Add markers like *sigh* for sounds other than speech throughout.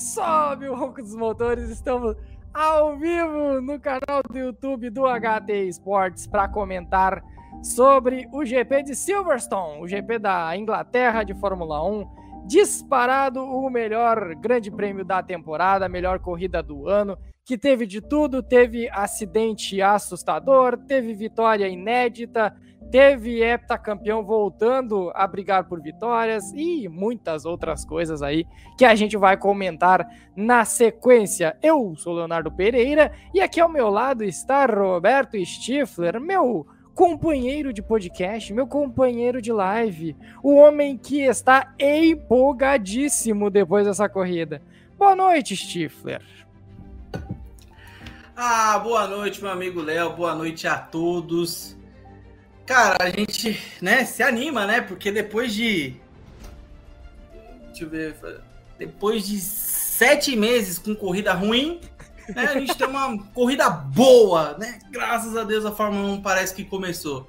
sobe o ronco dos motores. Estamos ao vivo no canal do YouTube do HT Esportes para comentar sobre o GP de Silverstone, o GP da Inglaterra de Fórmula 1. Disparado o melhor grande prêmio da temporada, melhor corrida do ano, que teve de tudo, teve acidente assustador, teve vitória inédita, teve heptacampeão voltando a brigar por vitórias e muitas outras coisas aí que a gente vai comentar na sequência. Eu sou Leonardo Pereira e aqui ao meu lado está Roberto Stifler, meu companheiro de podcast, meu companheiro de live, o homem que está empolgadíssimo depois dessa corrida. Boa noite, Stifler. Ah, boa noite, meu amigo Léo. Boa noite a todos. Cara, a gente, né, se anima, né? Porque depois de. Deixa eu ver. Depois de sete meses com corrida ruim, né, a gente tem uma *laughs* corrida boa, né? Graças a Deus a Fórmula 1 parece que começou.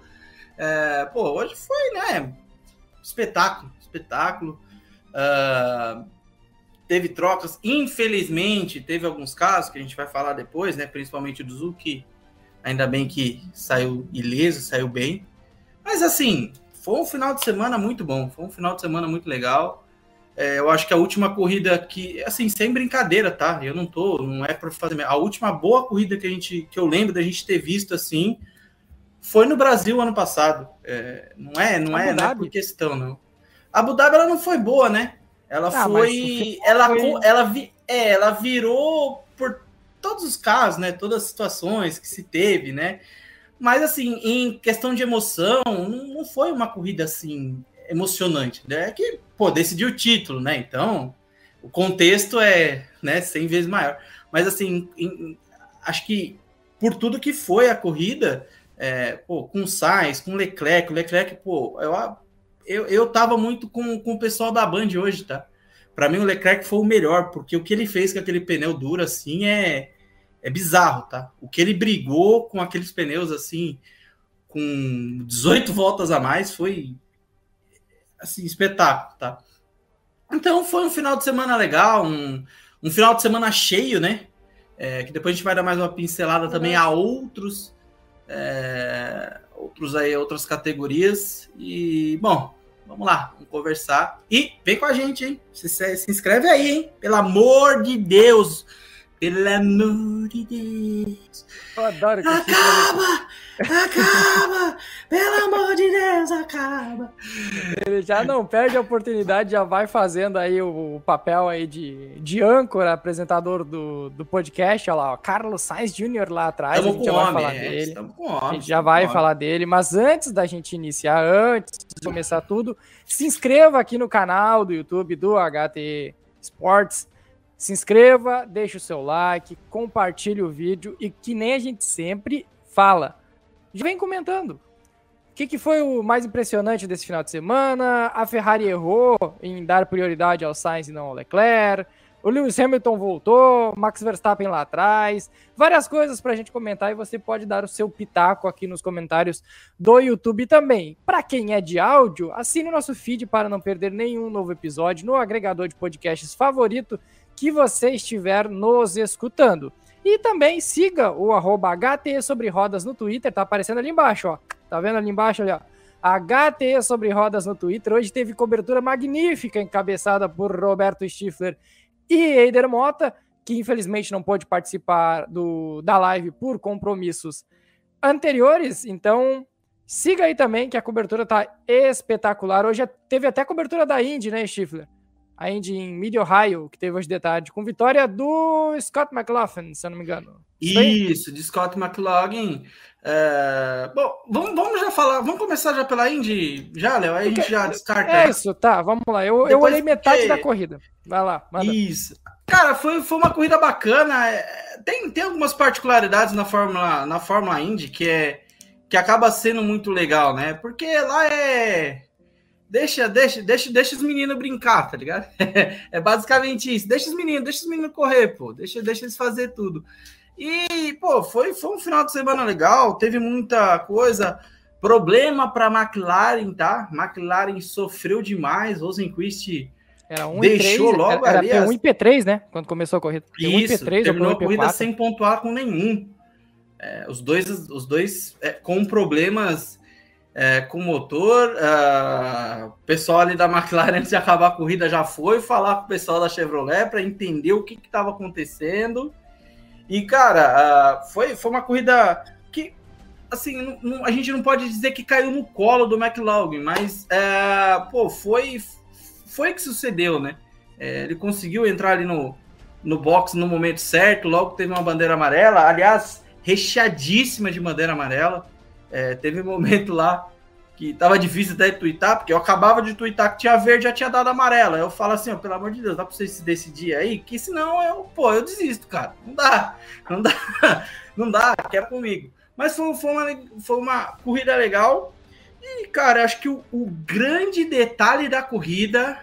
É, pô, hoje foi, né? Espetáculo, espetáculo. Uh, teve trocas, infelizmente, teve alguns casos que a gente vai falar depois, né? Principalmente do Zuki. Ainda bem que saiu ileso, saiu bem. Mas assim, foi um final de semana muito bom, foi um final de semana muito legal. É, eu acho que a última corrida que, assim, sem brincadeira, tá? Eu não tô, não é para fazer. A última boa corrida que a gente, que eu lembro da gente ter visto assim, foi no Brasil ano passado. É, não é, não é, não é por questão, não. A Abu Dhabi ela não foi boa, né? Ela ah, foi, ela, foi... ela, vi, é, ela virou por todos os casos, né? Todas as situações que se teve, né? Mas, assim, em questão de emoção, não foi uma corrida, assim, emocionante. Né? É que, pô, decidiu o título, né? Então, o contexto é, né, 100 vezes maior. Mas, assim, em, acho que por tudo que foi a corrida, é, pô, com o Sainz, com o Leclerc, o Leclerc, pô, eu, eu, eu tava muito com, com o pessoal da Band hoje, tá? Para mim, o Leclerc foi o melhor, porque o que ele fez com aquele pneu duro, assim, é é bizarro, tá? O que ele brigou com aqueles pneus assim, com 18 voltas a mais, foi assim, espetáculo, tá? Então foi um final de semana legal, um, um final de semana cheio, né? É, que depois a gente vai dar mais uma pincelada também a outros, é, outros aí, outras categorias. E, bom, vamos lá, vamos conversar. E vem com a gente, hein? Se, se inscreve aí, hein? Pelo amor de Deus! Pelo amor de Deus. Eu adoro que Acaba! Acaba! Pelo amor de Deus, acaba! Ele já não perde a oportunidade, já vai fazendo aí o, o papel aí de, de âncora, apresentador do, do podcast. Olha lá, ó, Carlos Sainz Jr. lá atrás. Estamos a gente já vai homem, falar é, dele. Homem, a gente já vai falar dele. Mas antes da gente iniciar, antes de começar tudo, se inscreva aqui no canal do YouTube do HT Sports se inscreva, deixe o seu like, compartilhe o vídeo e que nem a gente sempre fala. Já vem comentando. O que, que foi o mais impressionante desse final de semana? A Ferrari errou em dar prioridade ao Sainz e não ao Leclerc. O Lewis Hamilton voltou, Max Verstappen lá atrás. Várias coisas para a gente comentar e você pode dar o seu pitaco aqui nos comentários do YouTube também. Para quem é de áudio, assine o nosso feed para não perder nenhum novo episódio no agregador de podcasts favorito que você estiver nos escutando. E também siga o arroba HT sobre rodas no Twitter, tá aparecendo ali embaixo, ó. Tá vendo ali embaixo, olha, HT sobre rodas no Twitter. Hoje teve cobertura magnífica encabeçada por Roberto Stifler e Eider Mota, que infelizmente não pôde participar do, da live por compromissos anteriores. Então, siga aí também que a cobertura tá espetacular. Hoje teve até cobertura da Indy, né, Stifler? A Indy em Mid Ohio, que teve hoje de tarde, com vitória do Scott McLaughlin, se eu não me engano. Isso, de Scott McLaughlin. É... Bom, vamos, vamos já falar, vamos começar já pela Indy, já, Léo, aí Porque, a gente já descarta. É isso, tá, vamos lá. Eu, eu olhei metade da corrida. Vai lá, manda. Isso. Cara, foi, foi uma corrida bacana. É, tem, tem algumas particularidades na Fórmula, na Fórmula Indy que é que acaba sendo muito legal, né? Porque lá é deixa, deixa, deixa, deixa os meninos brincar, tá ligado? *laughs* é basicamente isso. Deixa os meninos, deixa os meninos correr, pô. Deixa, deixa eles fazer tudo. E, pô, foi, foi um final de semana legal, teve muita coisa. Problema para McLaren, tá? McLaren sofreu demais. Rosenquist Era 1 Deixou 3, logo era, ali. Era P1 as... e P3, né? Quando começou a corrida. P1 Isso, P3, terminou a corrida sem pontuar com nenhum. É, os dois, os dois é, com problemas é, com motor. Uh, o pessoal ali da McLaren, *laughs* antes de acabar a corrida, já foi falar com o pessoal da Chevrolet para entender o que estava acontecendo. E, cara, uh, foi, foi uma corrida que, assim, não, não, a gente não pode dizer que caiu no colo do McLaughlin, mas, é, pô, foi foi que sucedeu, né? É, ele conseguiu entrar ali no, no box no momento certo, logo teve uma bandeira amarela, aliás, recheadíssima de bandeira amarela. É, teve um momento lá que tava difícil até de twittar, porque eu acabava de twittar que tinha verde já tinha dado amarela. Eu falo assim, ó, pelo amor de Deus, dá pra vocês se decidir aí, que senão eu, pô, eu desisto, cara. Não dá, não dá, *laughs* não dá, quer comigo. Mas foi, foi, uma, foi uma corrida legal. E, cara, acho que o, o grande detalhe da corrida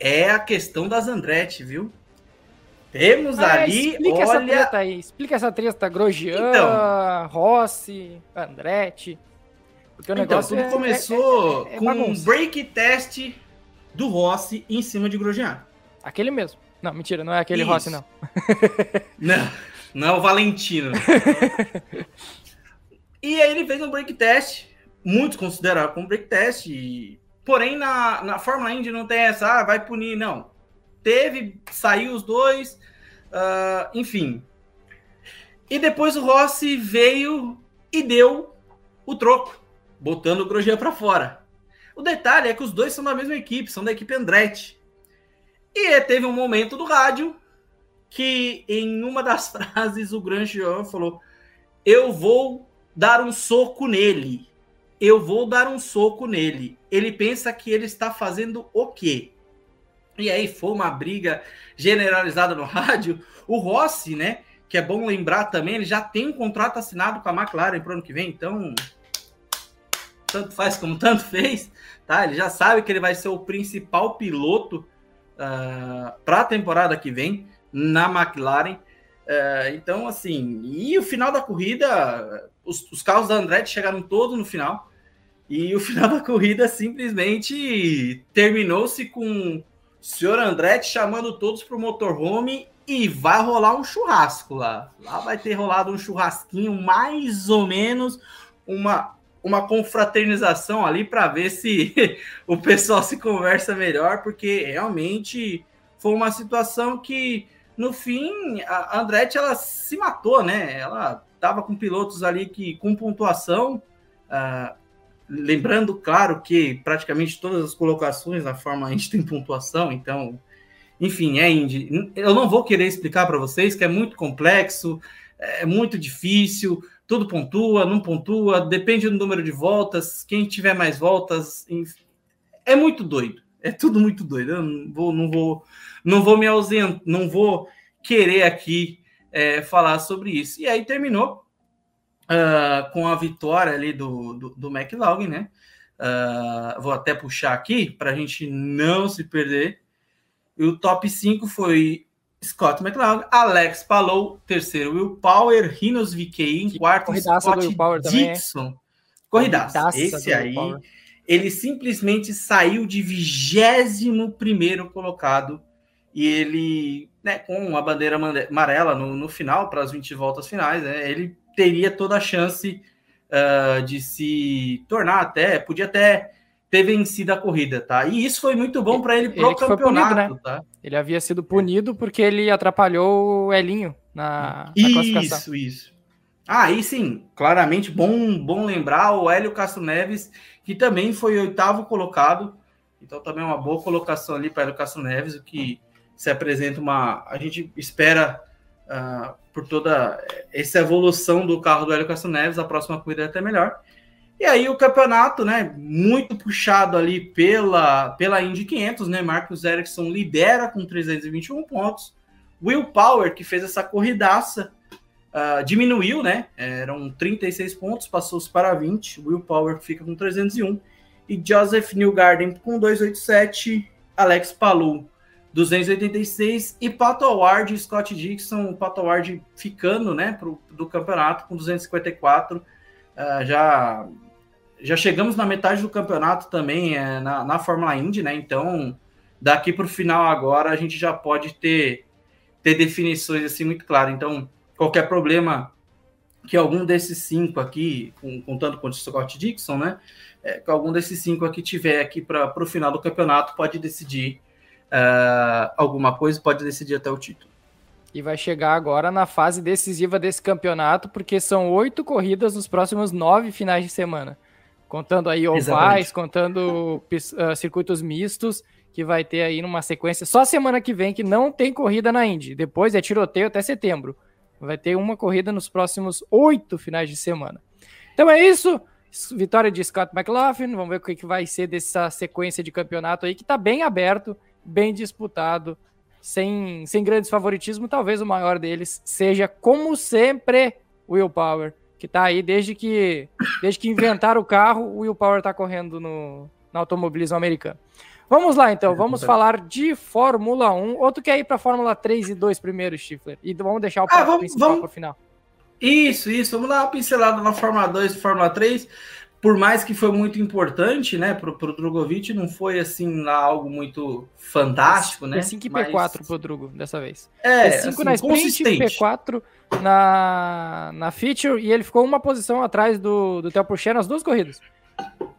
é a questão das Andretti, viu? Temos ah, ali. Explica olha... essa treta aí. Explica essa treta. Grosjean, então, Rossi, Andretti. Porque o então, negócio tudo é, começou é, é, é com um break test do Rossi em cima de Grosjean. Aquele mesmo. Não, mentira, não é aquele Isso. Rossi, não. *laughs* não, não é o Valentino. *laughs* e aí ele fez um break test muitos consideraram como break test, e... porém na, na Fórmula Indy não tem essa, ah, vai punir, não. Teve, saiu os dois, uh, enfim. E depois o Rossi veio e deu o troco, botando o Grosjean para fora. O detalhe é que os dois são da mesma equipe, são da equipe Andretti. E teve um momento do rádio que em uma das *laughs* frases o Grosjean falou: "Eu vou dar um soco nele" eu vou dar um soco nele. Ele pensa que ele está fazendo o quê? E aí foi uma briga generalizada no *laughs* rádio. O Rossi, né? Que é bom lembrar também, ele já tem um contrato assinado com a McLaren para o ano que vem, então tanto faz como tanto *laughs* fez, tá? Ele já sabe que ele vai ser o principal piloto uh, ah, para a temporada que vem na McLaren. Uh, então, assim, e o final da corrida, os, os carros da Andretti chegaram todos no final. E o *laughs* final da corrida simplesmente terminou-se com senhor Andretti chamando todos para o motorhome e vai rolar um churrasco lá. Lá vai ter rolado um churrasquinho, mais ou menos uma, uma confraternização ali para ver se *laughs* o pessoal se conversa melhor, porque realmente foi uma situação que no fim a Andretti ela se matou, né? Ela estava com pilotos ali que com pontuação uh, lembrando, claro, que praticamente todas as colocações na Fórmula Indy tem pontuação, então, enfim, é. Eu não vou querer explicar para vocês que é muito complexo, é muito difícil, tudo pontua, não pontua, depende do número de voltas, quem tiver mais voltas, enfim, é muito doido. É tudo muito doido. Eu não vou, não vou, não vou me ausentar, não vou querer aqui é, falar sobre isso. E aí terminou uh, com a vitória ali do, do, do McLaughlin, né? Uh, vou até puxar aqui para a gente não se perder. E o top 5 foi Scott McLaughlin, Alex Palou, terceiro Will Power, Rinos VK em quarto, Corridaça Scott Dixon. Também, Corridaça. Corridaça Esse aí, ele simplesmente saiu de 21 primeiro colocado e ele, né, com a bandeira amarela no, no final, para as 20 voltas finais, né, ele teria toda a chance uh, de se tornar até, podia até ter vencido a corrida, tá? E isso foi muito bom para ele pro ele campeonato, punido, né? tá? Ele havia sido punido porque ele atrapalhou o Elinho na, na isso, classificação. Isso, isso. Ah, aí sim, claramente bom, bom lembrar o Hélio Castro Neves, que também foi oitavo colocado. Então também é uma boa colocação ali para Hélio Castro Neves, o que se apresenta uma. A gente espera uh, por toda essa evolução do carro do Hélio Castro Neves, a próxima corrida é até melhor. E aí o campeonato, né, muito puxado ali pela, pela Indy 500, né, Marcos Ericsson lidera com 321 pontos. Will Power, que fez essa corridaça, uh, diminuiu, né, eram 36 pontos, passou-se para 20. Will Power fica com 301. E Joseph Newgarden com 287. Alex Palou 286 e Pato Award e Scott Dixon, o Pato Award ficando, né, pro, do campeonato com 254. Uh, ah, já já chegamos na metade do campeonato também é, na, na Fórmula Indy, né? Então daqui para o final agora a gente já pode ter, ter definições assim muito claras. Então, qualquer problema que algum desses cinco aqui, contando com o Scott Dixon, né? É, que algum desses cinco aqui tiver aqui para o final do campeonato, pode decidir uh, alguma coisa, pode decidir até o título. E vai chegar agora na fase decisiva desse campeonato, porque são oito corridas nos próximos nove finais de semana. Contando aí ovais, contando uh, circuitos mistos, que vai ter aí numa sequência. Só semana que vem que não tem corrida na Indy. Depois é tiroteio até setembro. Vai ter uma corrida nos próximos oito finais de semana. Então é isso. Vitória de Scott McLaughlin. Vamos ver o que vai ser dessa sequência de campeonato aí, que está bem aberto, bem disputado, sem, sem grandes favoritismo. Talvez o maior deles seja, como sempre, Will Power, que está aí desde que, desde que inventaram o carro, o Will Power está correndo no, no automobilismo americano. Vamos lá, então. Vamos falar de Fórmula 1. Ou tu quer ir para Fórmula 3 e 2 primeiro, Stifler? E vamos deixar o ah, vamos, principal vamos... para o final. Isso, isso. Vamos dar uma pincelada na Fórmula 2 e Fórmula 3. Por mais que foi muito importante, né, para o Drogovic, não foi assim algo muito fantástico, né? P5 e P4 Mas... pro Drugo dessa vez. É, P5 assim, na sprint, P4 na, na feature e ele ficou uma posição atrás do, do Theo Pourchaire nas duas corridas.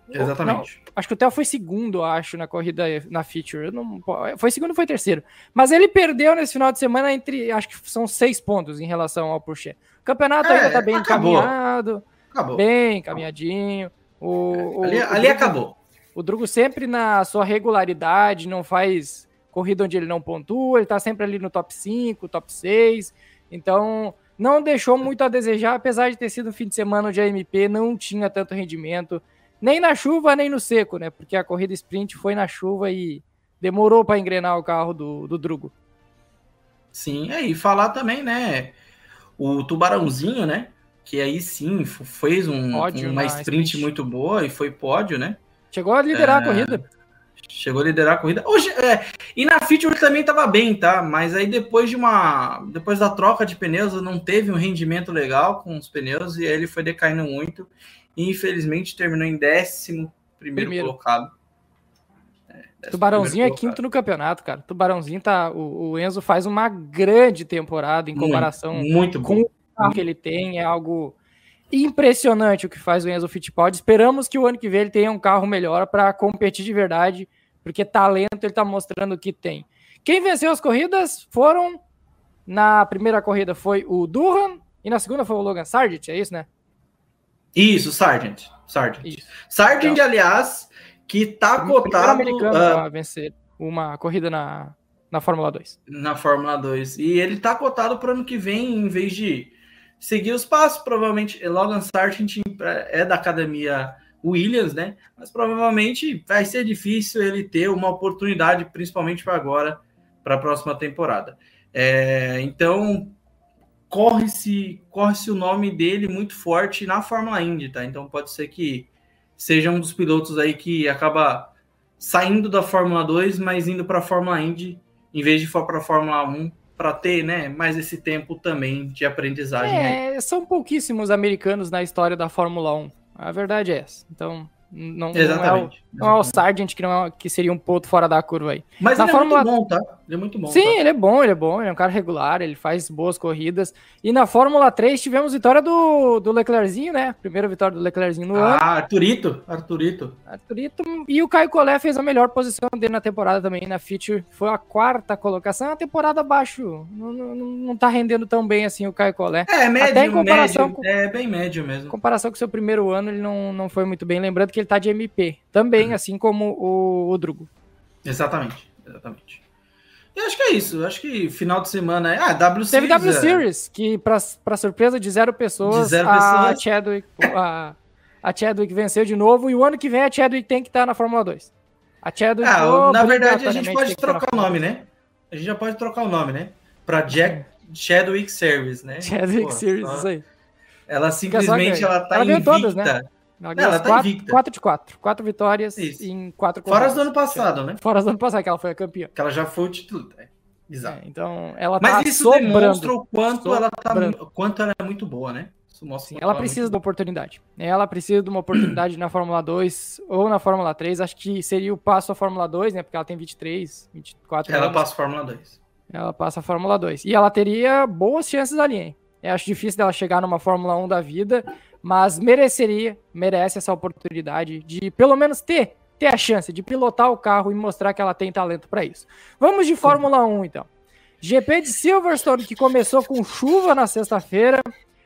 Exatamente. Não, acho que o Theo foi segundo, acho, na corrida na feature. Não, foi segundo ou foi terceiro. Mas ele perdeu nesse final de semana entre, acho que são seis pontos em relação ao Pourchaire. O campeonato é, ainda tá bem acabou. encaminhado. Acabou. Bem encaminhadinho. O, ali, o, ali o acabou. O Drugo sempre na sua regularidade, não faz corrida onde ele não pontua, ele tá sempre ali no top 5, top 6. Então, não deixou muito a desejar, apesar de ter sido um fim de semana onde a MP não tinha tanto rendimento, nem na chuva, nem no seco, né? Porque a corrida sprint foi na chuva e demorou para engrenar o carro do, do Drugo. Sim, é, e falar também, né? O Tubarãozinho, né? Que aí sim fez um, pódio uma sprint, sprint, muito boa e foi pódio, né? Chegou a liderar é... a corrida. Chegou a liderar a corrida. Hoje, é, e na feature também estava bem, tá? Mas aí depois de uma. Depois da troca de pneus, não teve um rendimento legal com os pneus e aí ele foi decaindo muito. E infelizmente terminou em décimo primeiro, primeiro. colocado. É, Tubarãozinho é quinto no campeonato, cara. Tubarãozinho tá. O, o, Enzo faz uma grande temporada em comparação muito, muito com carro que ele tem. É algo impressionante o que faz o Enzo Fittipaldi. Esperamos que o ano que vem ele tenha um carro melhor para competir de verdade, porque talento ele está mostrando que tem. Quem venceu as corridas foram na primeira corrida foi o Durham e na segunda foi o Logan Sargent, é isso, né? Isso, Sargent. Sargent. Isso. Sargent, então, aliás, que tá cotado americano uh, a vencer uma corrida na, na Fórmula 2. Na Fórmula 2. E ele tá cotado para ano que vem, em vez de seguir os passos. Provavelmente, Logan Sargent é da academia Williams, né? Mas provavelmente vai ser difícil ele ter uma oportunidade, principalmente para agora, para a próxima temporada. É, então, corre-se corre -se o nome dele muito forte na Fórmula Indy, tá? Então pode ser que seja um dos pilotos aí que acaba saindo da Fórmula 2, mas indo para a Fórmula Indy, em vez de for para a Fórmula 1 para ter né, mais esse tempo também de aprendizagem. É, são pouquíssimos americanos na história da Fórmula 1. A verdade é essa. Então, não. Não é, o, não é o Sargent que, não é, que seria um ponto fora da curva aí. Mas Na ele Fórmula... é muito bom, tá? Ele é muito bom. Sim, tá? ele é bom, ele é bom, ele é um cara regular, ele faz boas corridas. E na Fórmula 3 tivemos vitória do, do Leclerczinho, né? Primeira vitória do Leclerczinho no ah, ano. Ah, Arturito, Arturito. Arturito. E o Caio Collet fez a melhor posição dele na temporada também, na feature. Foi a quarta colocação, a temporada abaixo. Não, não, não tá rendendo tão bem assim o Caio Collet. É, médio, Até em comparação médio, com, é bem médio mesmo. Em comparação com o seu primeiro ano, ele não, não foi muito bem. Lembrando que ele tá de MP também, uhum. assim como o, o Drugo. Exatamente, exatamente. E acho que é isso. Acho que final de semana é. Ah, W Series. Teve W é... Series, que, para surpresa de zero pessoas, de zero a pessoas. Chadwick, a, a Chadwick venceu de novo. E o ano que vem a Chadwick tem que estar na Fórmula 2. A Chadwick. Ah, na verdade, a gente pode trocar o nome, né? A gente já pode trocar o nome, né? Para Jack Chadwick Series, né? Chadwick Pô, Series, isso aí. Ela simplesmente ela tá ela invicta. Todas, né? Ela, tá quatro, invicta. 4 de 4. 4 vitórias Isso. em 4 Fora as do ano passado, né? Fora as do ano passado, que ela foi a campeã. Que ela já foi o título. É. Exato. É, então, ela Mas tá isso sobrando, demonstra o quanto ela, tá, quanto ela é muito boa, né? Sim, ela precisa muito... de uma oportunidade. Ela precisa de uma oportunidade na Fórmula 2 ou na Fórmula 3. Acho que seria o passo à Fórmula 2, né? Porque ela tem 23, 24 ela anos. Ela passa a Fórmula 2. Ela passa a Fórmula 2. E ela teria boas chances ali, hein? Eu acho difícil dela chegar numa Fórmula 1 da vida, mas mereceria, merece essa oportunidade de pelo menos ter, ter a chance de pilotar o carro e mostrar que ela tem talento para isso. Vamos de Fórmula 1 então. GP de Silverstone que começou com chuva na sexta-feira.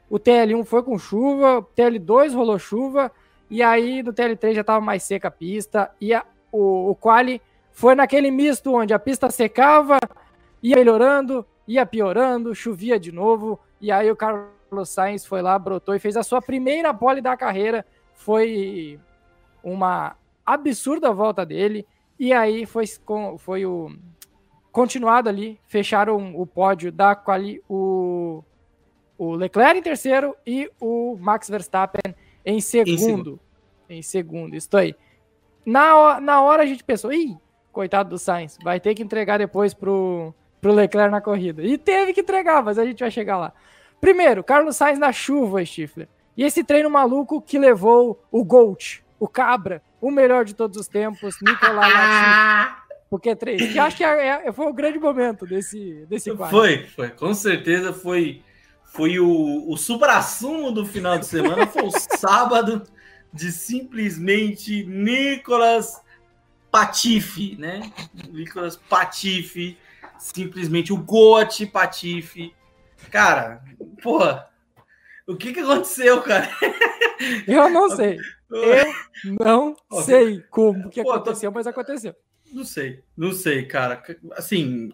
O TL1 foi com chuva, o TL2 rolou chuva, e aí no TL3 já estava mais seca a pista, e a, o, o quali foi naquele misto onde a pista secava, ia melhorando, ia piorando, chovia de novo, e aí o Carlos Sainz foi lá, brotou e fez a sua primeira pole da carreira. Foi uma absurda volta dele, e aí foi, foi o continuado ali, fecharam o pódio da quali, o o Leclerc em terceiro e o Max Verstappen em segundo. Em segundo, em segundo isso aí. Na, na hora a gente pensou, ih, coitado do Sainz, vai ter que entregar depois pro, pro Leclerc na corrida. E teve que entregar, mas a gente vai chegar lá. Primeiro, Carlos Sainz na chuva, Stifler. E esse treino maluco que levou o Gold, o Cabra, o melhor de todos os tempos, Nicolai *laughs* Latifi. Porque três. Que acho que é, é, foi o grande momento desse, desse quadro. Foi, foi. Com certeza foi foi o, o supra-sumo do final de semana, foi o *laughs* sábado de simplesmente Nicolas Patife, né? Nicolas Patife, simplesmente o Gote Patife. Cara, porra, o que que aconteceu, cara? Eu não sei. Eu não sei como que aconteceu, mas aconteceu. Não sei, não sei, cara. Assim,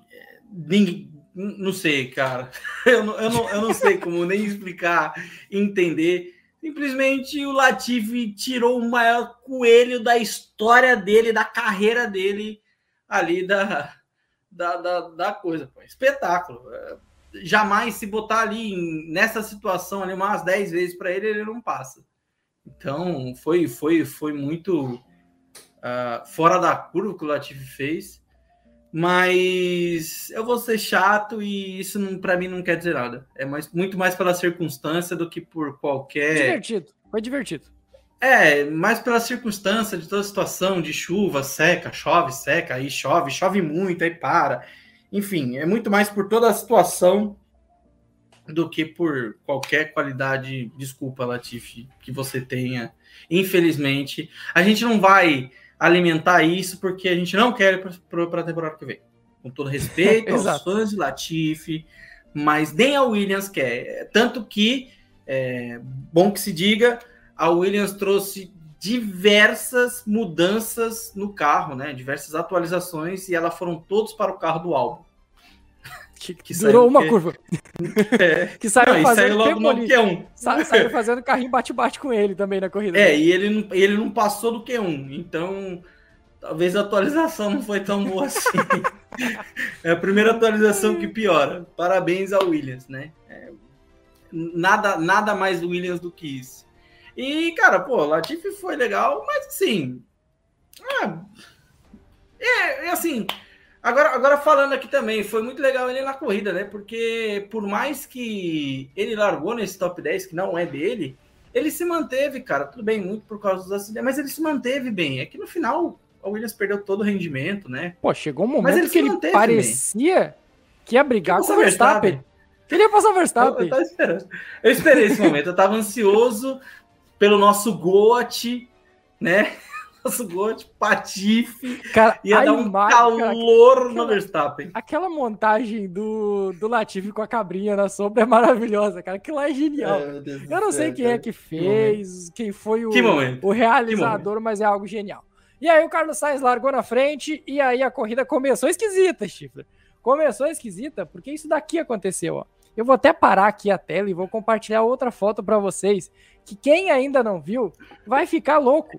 ninguém, não sei, cara. *laughs* Eu não, eu não, eu não sei como nem explicar, entender. Simplesmente o Latifi tirou o maior coelho da história dele, da carreira dele, ali da, da, da, da coisa. Pô. Espetáculo. Jamais se botar ali nessa situação ali umas 10 vezes para ele, ele não passa. Então foi, foi, foi muito uh, fora da curva que o Latifi fez. Mas eu vou ser chato e isso para mim não quer dizer nada. É mais, muito mais pela circunstância do que por qualquer. Divertido, foi divertido. É, mais pela circunstância de toda a situação de chuva, seca, chove, seca, aí chove, chove muito, aí para. Enfim, é muito mais por toda a situação do que por qualquer qualidade, desculpa, Latifi, que você tenha. Infelizmente, a gente não vai alimentar isso, porque a gente não quer para a temporada que vem. Com todo respeito *laughs* aos fãs de Latifi, mas nem a Williams quer. Tanto que, é, bom que se diga, a Williams trouxe diversas mudanças no carro, né? Diversas atualizações, e elas foram todos para o carro do álbum. Que, que durou uma que... curva. *laughs* É. *laughs* que saiu não, fazendo saiu logo no Q1. Sa *laughs* saiu fazendo carrinho bate-bate com ele também na corrida. É, e ele não, ele não passou do Q1. Então, talvez a atualização não foi tão boa assim. é a primeira atualização que piora. Parabéns ao Williams, né? É, nada, nada mais Williams do que isso. E, cara, pô, Latifi foi legal, mas assim. É, é assim Agora, agora falando aqui também, foi muito legal ele na corrida, né? Porque por mais que ele largou nesse top 10, que não é dele, ele se manteve, cara. Tudo bem, muito por causa dos acidentes, mas ele se manteve bem. É que no final o Williams perdeu todo o rendimento, né? Pô, chegou um momento ele que ele parecia bem. que ia brigar com o Verstappen. Verstappen. Queria passar o Verstappen. Eu, eu, eu esperei esse momento, eu tava ansioso pelo nosso GOAT, né? *laughs* nosso de patife. Cara, ia dar um imagem, calor cara, no Verstappen. Aquela montagem do, do Latifi com a cabrinha na sombra é maravilhosa, cara. Aquilo lá é genial. É, Eu não sei quem é que fez, que quem foi o, o realizador, mas é algo genial. E aí o Carlos Sainz largou na frente e aí a corrida começou esquisita, Stifler. Começou esquisita porque isso daqui aconteceu, ó. Eu vou até parar aqui a tela e vou compartilhar outra foto para vocês, que quem ainda não viu vai ficar louco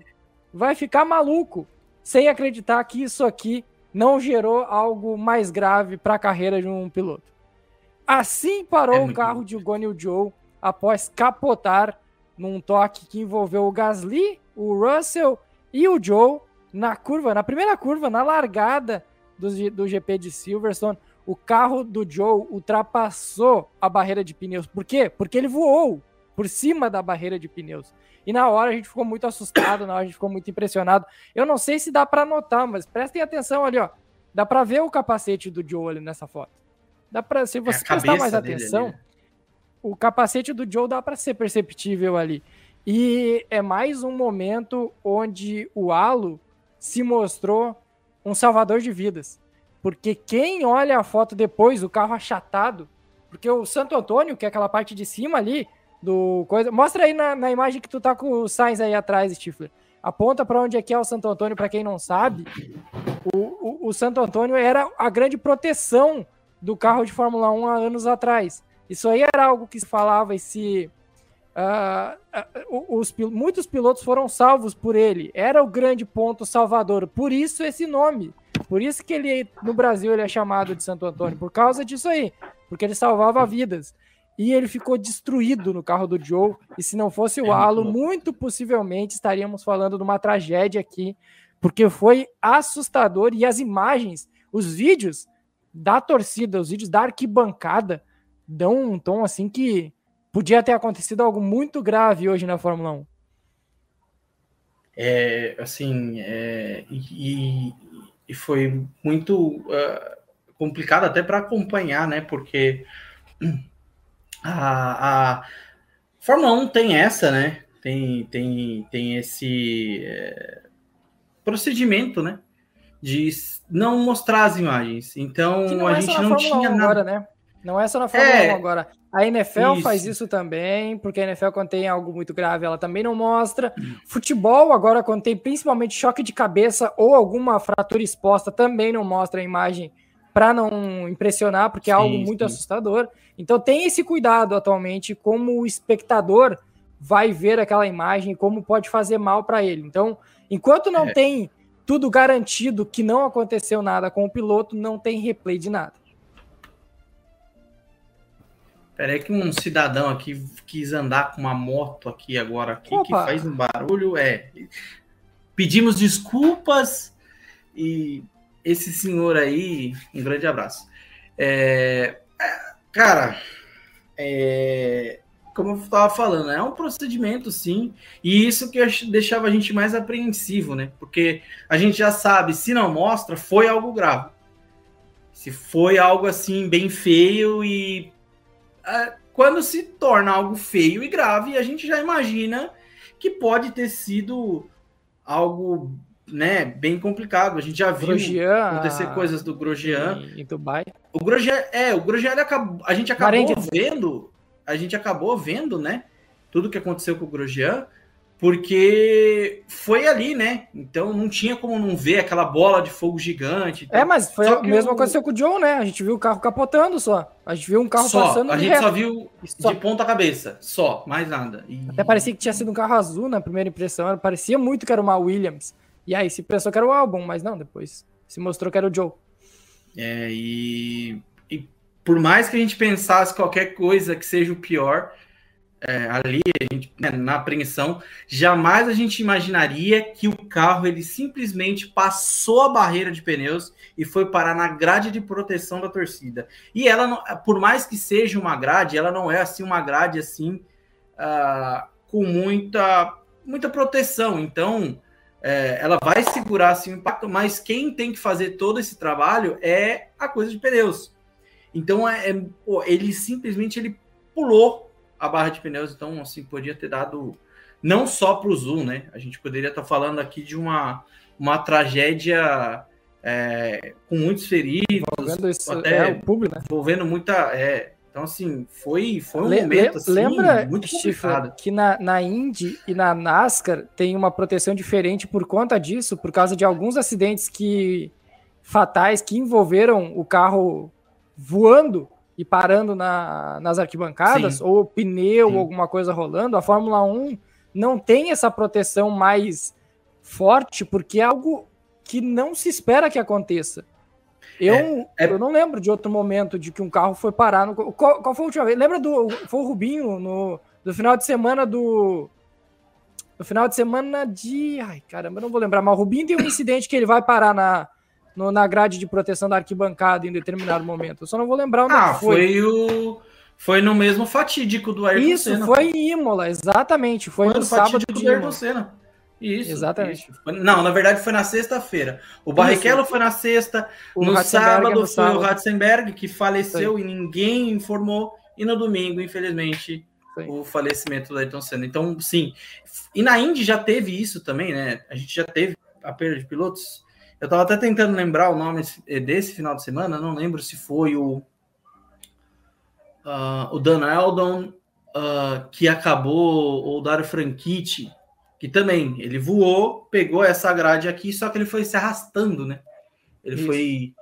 vai ficar maluco sem acreditar que isso aqui não gerou algo mais grave para a carreira de um piloto. Assim parou é o carro de Guanyu Joe após capotar num toque que envolveu o Gasly, o Russell e o Joe na curva, na primeira curva, na largada do, do GP de Silverstone. O carro do Joe ultrapassou a barreira de pneus. Por quê? Porque ele voou por cima da barreira de pneus. E na hora a gente ficou muito assustado, na hora a gente ficou muito impressionado. Eu não sei se dá para notar, mas prestem atenção ali, ó. Dá para ver o capacete do Joe ali nessa foto. Dá para se você é prestar mais atenção, ali. Né? o capacete do Joe dá para ser perceptível ali. E é mais um momento onde o Halo se mostrou um salvador de vidas. Porque quem olha a foto depois, o carro achatado, porque o Santo Antônio, que é aquela parte de cima ali, do coisa. Mostra aí na, na imagem que tu tá com o Sainz aí atrás, Stifler. Aponta para onde é que é o Santo Antônio, para quem não sabe. O, o, o, Santo Antônio era a grande proteção do carro de Fórmula 1 há anos atrás. Isso aí era algo que se falava e se. Uh, os, muitos pilotos foram salvos por ele. Era o grande ponto salvador. Por isso esse nome. Por isso que ele no Brasil ele é chamado de Santo Antônio. Por causa disso aí. Porque ele salvava vidas e ele ficou destruído no carro do Joe. E se não fosse o é halo, muito possivelmente estaríamos falando de uma tragédia aqui, porque foi assustador e as imagens, os vídeos da torcida, os vídeos da arquibancada dão um tom assim que podia ter acontecido algo muito grave hoje na Fórmula 1. É, assim, é, e, e, foi muito uh, complicado até para acompanhar, né? Porque a, a Fórmula 1 tem essa, né? Tem, tem, tem esse é, procedimento, né? De não mostrar as imagens. Então a é gente não tinha nada. Agora, né? Não é só na Fórmula é, 1 agora. A NFL isso. faz isso também, porque a NFL, quando tem algo muito grave, ela também não mostra. Futebol, agora, quando tem principalmente choque de cabeça ou alguma fratura exposta, também não mostra a imagem para não impressionar, porque é algo muito sim. assustador. Então tem esse cuidado atualmente, como o espectador vai ver aquela imagem, como pode fazer mal para ele. Então, enquanto não é. tem tudo garantido que não aconteceu nada com o piloto, não tem replay de nada. Peraí que um cidadão aqui quis andar com uma moto aqui agora aqui Opa. que faz um barulho. É. Pedimos desculpas e esse senhor aí, um grande abraço. É, cara, é, como eu estava falando, é um procedimento sim, e isso que deixava a gente mais apreensivo, né? Porque a gente já sabe, se não mostra, foi algo grave. Se foi algo assim bem feio e é, quando se torna algo feio e grave, a gente já imagina que pode ter sido algo né, bem complicado. A gente já viu Grosjean, acontecer coisas do Grosjean. Em, em Dubai. O Grosjean, é, o Grosjean acabou, a gente acabou vendo, a gente acabou vendo, né, tudo que aconteceu com o Grosjean, porque foi ali, né? Então não tinha como não ver aquela bola de fogo gigante. É, mas foi a mesma coisa com o John, né? A gente viu o carro capotando só. A gente viu um carro só, passando. A gente reto. só viu só. de ponta cabeça, só, mais nada. E... Até parecia que tinha sido um carro azul na primeira impressão. Parecia muito que era uma Williams. E aí se pensou que era o álbum, mas não, depois se mostrou que era o Joe. É, e, e por mais que a gente pensasse qualquer coisa que seja o pior, é, ali, gente, né, na apreensão, jamais a gente imaginaria que o carro ele simplesmente passou a barreira de pneus e foi parar na grade de proteção da torcida. E ela, não, por mais que seja uma grade, ela não é assim uma grade assim uh, com muita muita proteção. Então é, ela vai segurar assim, o impacto, mas quem tem que fazer todo esse trabalho é a coisa de pneus. Então é, é ele simplesmente ele pulou a barra de pneus, então assim podia ter dado não só para o Zul, né? A gente poderia estar tá falando aqui de uma, uma tragédia é, com muitos feridos, isso, até é, o público, né? envolvendo muita é, então, assim, foi, foi um momento assim, lembra, muito complicado. que na, na Indy e na NASCAR tem uma proteção diferente por conta disso, por causa de alguns acidentes que fatais que envolveram o carro voando e parando na, nas arquibancadas, Sim. ou pneu, Sim. ou alguma coisa rolando. A Fórmula 1 não tem essa proteção mais forte, porque é algo que não se espera que aconteça. Eu, é, é... eu não lembro de outro momento de que um carro foi parar no. Qual, qual foi a última vez? Lembra do. Foi o Rubinho no, do final de semana do. No final de semana de. Ai, caramba, não vou lembrar, mas o Rubinho tem um incidente que ele vai parar na, no, na grade de proteção da arquibancada em determinado momento. Eu só não vou lembrar onde ah, foi. foi o. Foi no mesmo fatídico do Ayrton Isso, Senna. foi em Imola, exatamente. Foi, foi no, no sábado de do Ayrton Senna. Isso. Exatamente. Isso. Não, na verdade foi na sexta-feira. O Barrichello foi na sexta, o no sábado no foi sábado. o Ratzenberg, que faleceu foi. e ninguém informou, e no domingo, infelizmente, foi. o falecimento do Ayrton Senna. Então, sim. E na Indy já teve isso também, né? A gente já teve a perda de pilotos. Eu estava até tentando lembrar o nome desse final de semana, não lembro se foi o uh, o Dan Eldon, uh, que acabou, ou o Dario Franchitti, que também, ele voou, pegou essa grade aqui, só que ele foi se arrastando, né? Ele foi,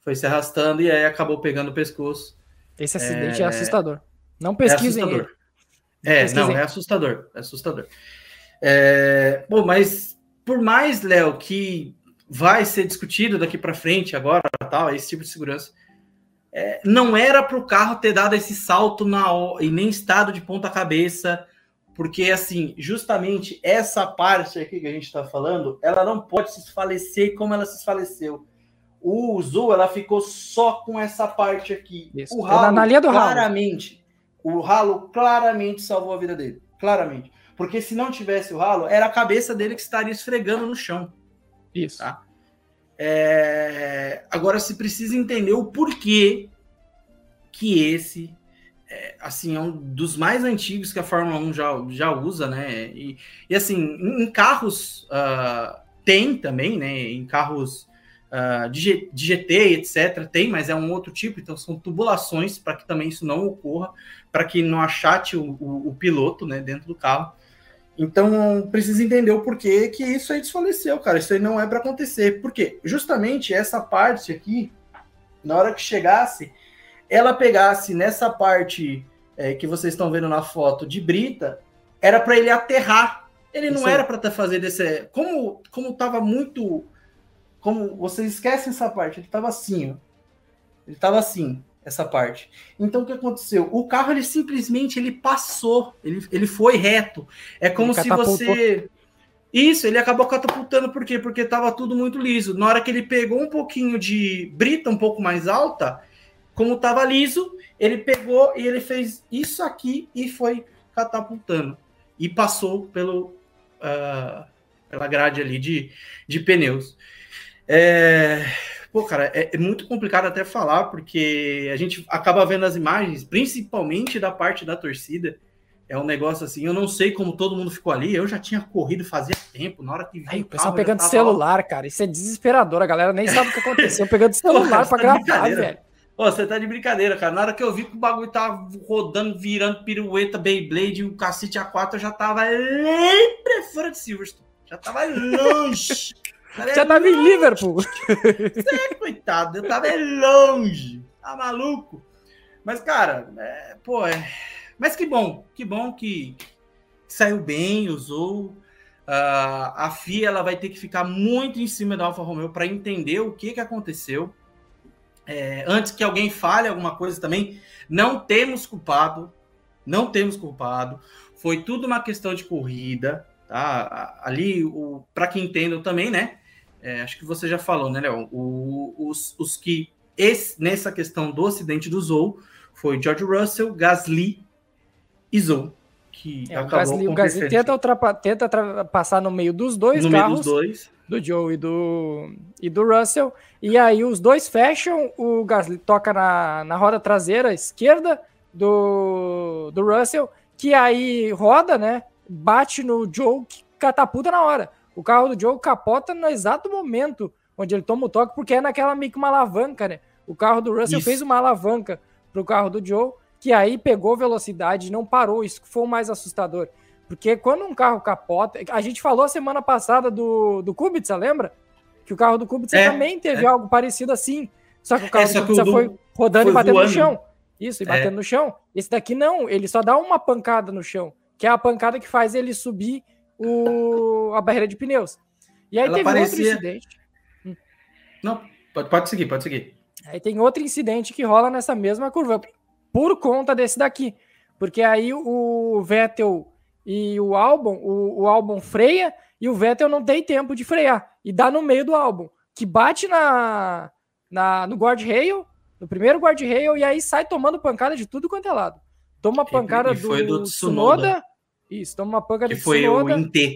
foi se arrastando e aí acabou pegando o pescoço. Esse acidente é, é assustador. Não pesquisem é assustador. É, não, é assustador, é assustador. É, bom, mas por mais, Léo, que vai ser discutido daqui para frente agora, tal, esse tipo de segurança, é, não era para o carro ter dado esse salto na e nem estado de ponta cabeça, porque assim, justamente essa parte aqui que a gente está falando, ela não pode se esfalecer como ela se esfaleceu. O Zul, ela ficou só com essa parte aqui. Isso. O ralo, na linha do claramente, ralo. o ralo claramente salvou a vida dele, claramente. Porque se não tivesse o ralo, era a cabeça dele que estaria esfregando no chão. Isso. Tá? É... Agora se precisa entender o porquê que esse é, assim é um dos mais antigos que a Fórmula 1 já, já usa, né? E, e assim, em, carros uh, tem também, né? Em carros uh, de, de, GT, etc., tem, mas é um outro tipo, então são tubulações para que também isso não ocorra, para que não achate o, o, o piloto né, dentro do carro. Então, precisa entender o porquê que isso aí desfaleceu, cara. Isso aí não é para acontecer. Por quê? Justamente essa parte aqui, na hora que chegasse, ela pegasse nessa parte é, que vocês estão vendo na foto de brita, era para ele aterrar. Ele não era para fazer desse. Como como estava muito. Como vocês esquecem essa parte, ele estava assim, ó. Ele estava assim essa parte. Então o que aconteceu? O carro ele simplesmente ele passou, ele, ele foi reto. É como se você isso, ele acabou catapultando por quê? Porque estava tudo muito liso. Na hora que ele pegou um pouquinho de brita um pouco mais alta, como estava liso, ele pegou e ele fez isso aqui e foi catapultando e passou pelo uh, pela grade ali de, de pneus. É, Pô, cara, é, é, muito complicado até falar, porque a gente acaba vendo as imagens, principalmente da parte da torcida. É um negócio assim, eu não sei como todo mundo ficou ali. Eu já tinha corrido fazia tempo, na hora que vi. o pessoal pegando celular, cara. Isso é desesperador. A galera nem sabe o que aconteceu. Pegando *laughs* celular para tá gravar, velho. Pô, você tá de brincadeira, cara. Na hora que eu vi que o bagulho tava rodando, virando pirueta, Beyblade, o cacete A4, eu já tava lá pra fora de Silverstone. Já tava longe. *laughs* Já tava em Liverpool. *laughs* Você, coitado, eu tava longe. Tá maluco? Mas, cara, é, pô, é... Mas que bom, que bom que saiu bem, usou. Uh, a FIA ela vai ter que ficar muito em cima da Alfa Romeo para entender o que, que aconteceu. É, antes que alguém fale alguma coisa também, não temos culpado, não temos culpado. Foi tudo uma questão de corrida, tá? Ali, para quem entenda também, né? É, acho que você já falou, né, Léo? Os, os que, esse, nessa questão do acidente do Zou, foi George Russell, Gasly e Zou. Que é, acabou o Gasly, o Gasly tenta, tenta passar no meio dos dois no carros. Dos dois. Do Joe e do, e do Russell. E aí os dois fecham, o Gasly toca na, na roda traseira esquerda do, do Russell, que aí roda, né? Bate no Joe, que catapulta na hora. O carro do Joe capota no exato momento onde ele toma o toque, porque é naquela meio que uma alavanca, né? O carro do Russell isso. fez uma alavanca para o carro do Joe, que aí pegou velocidade e não parou. Isso que foi o mais assustador. Porque quando um carro capota. A gente falou semana passada do, do Kubica, lembra? Que o carro do Kubica é, também teve é. algo parecido assim. Só que o carro é, do Kubica foi rodando foi e batendo voando. no chão. Isso, e batendo é. no chão. Esse daqui não, ele só dá uma pancada no chão, que é a pancada que faz ele subir o, a barreira de pneus. E aí Ela teve parecia... outro incidente. Não, pode, pode seguir, pode seguir. Aí tem outro incidente que rola nessa mesma curva, por conta desse daqui. Porque aí o Vettel e o Albon, o, o Albon freia e o Vettel não tem tempo de frear. E dá no meio do álbum, que bate na, na no guardrail, no primeiro guardrail, e aí sai tomando pancada de tudo quanto é lado. Toma pancada do, do Tsunoda. Tsunoda. Isso, toma uma pancada que do foi Tsunoda. o Inter.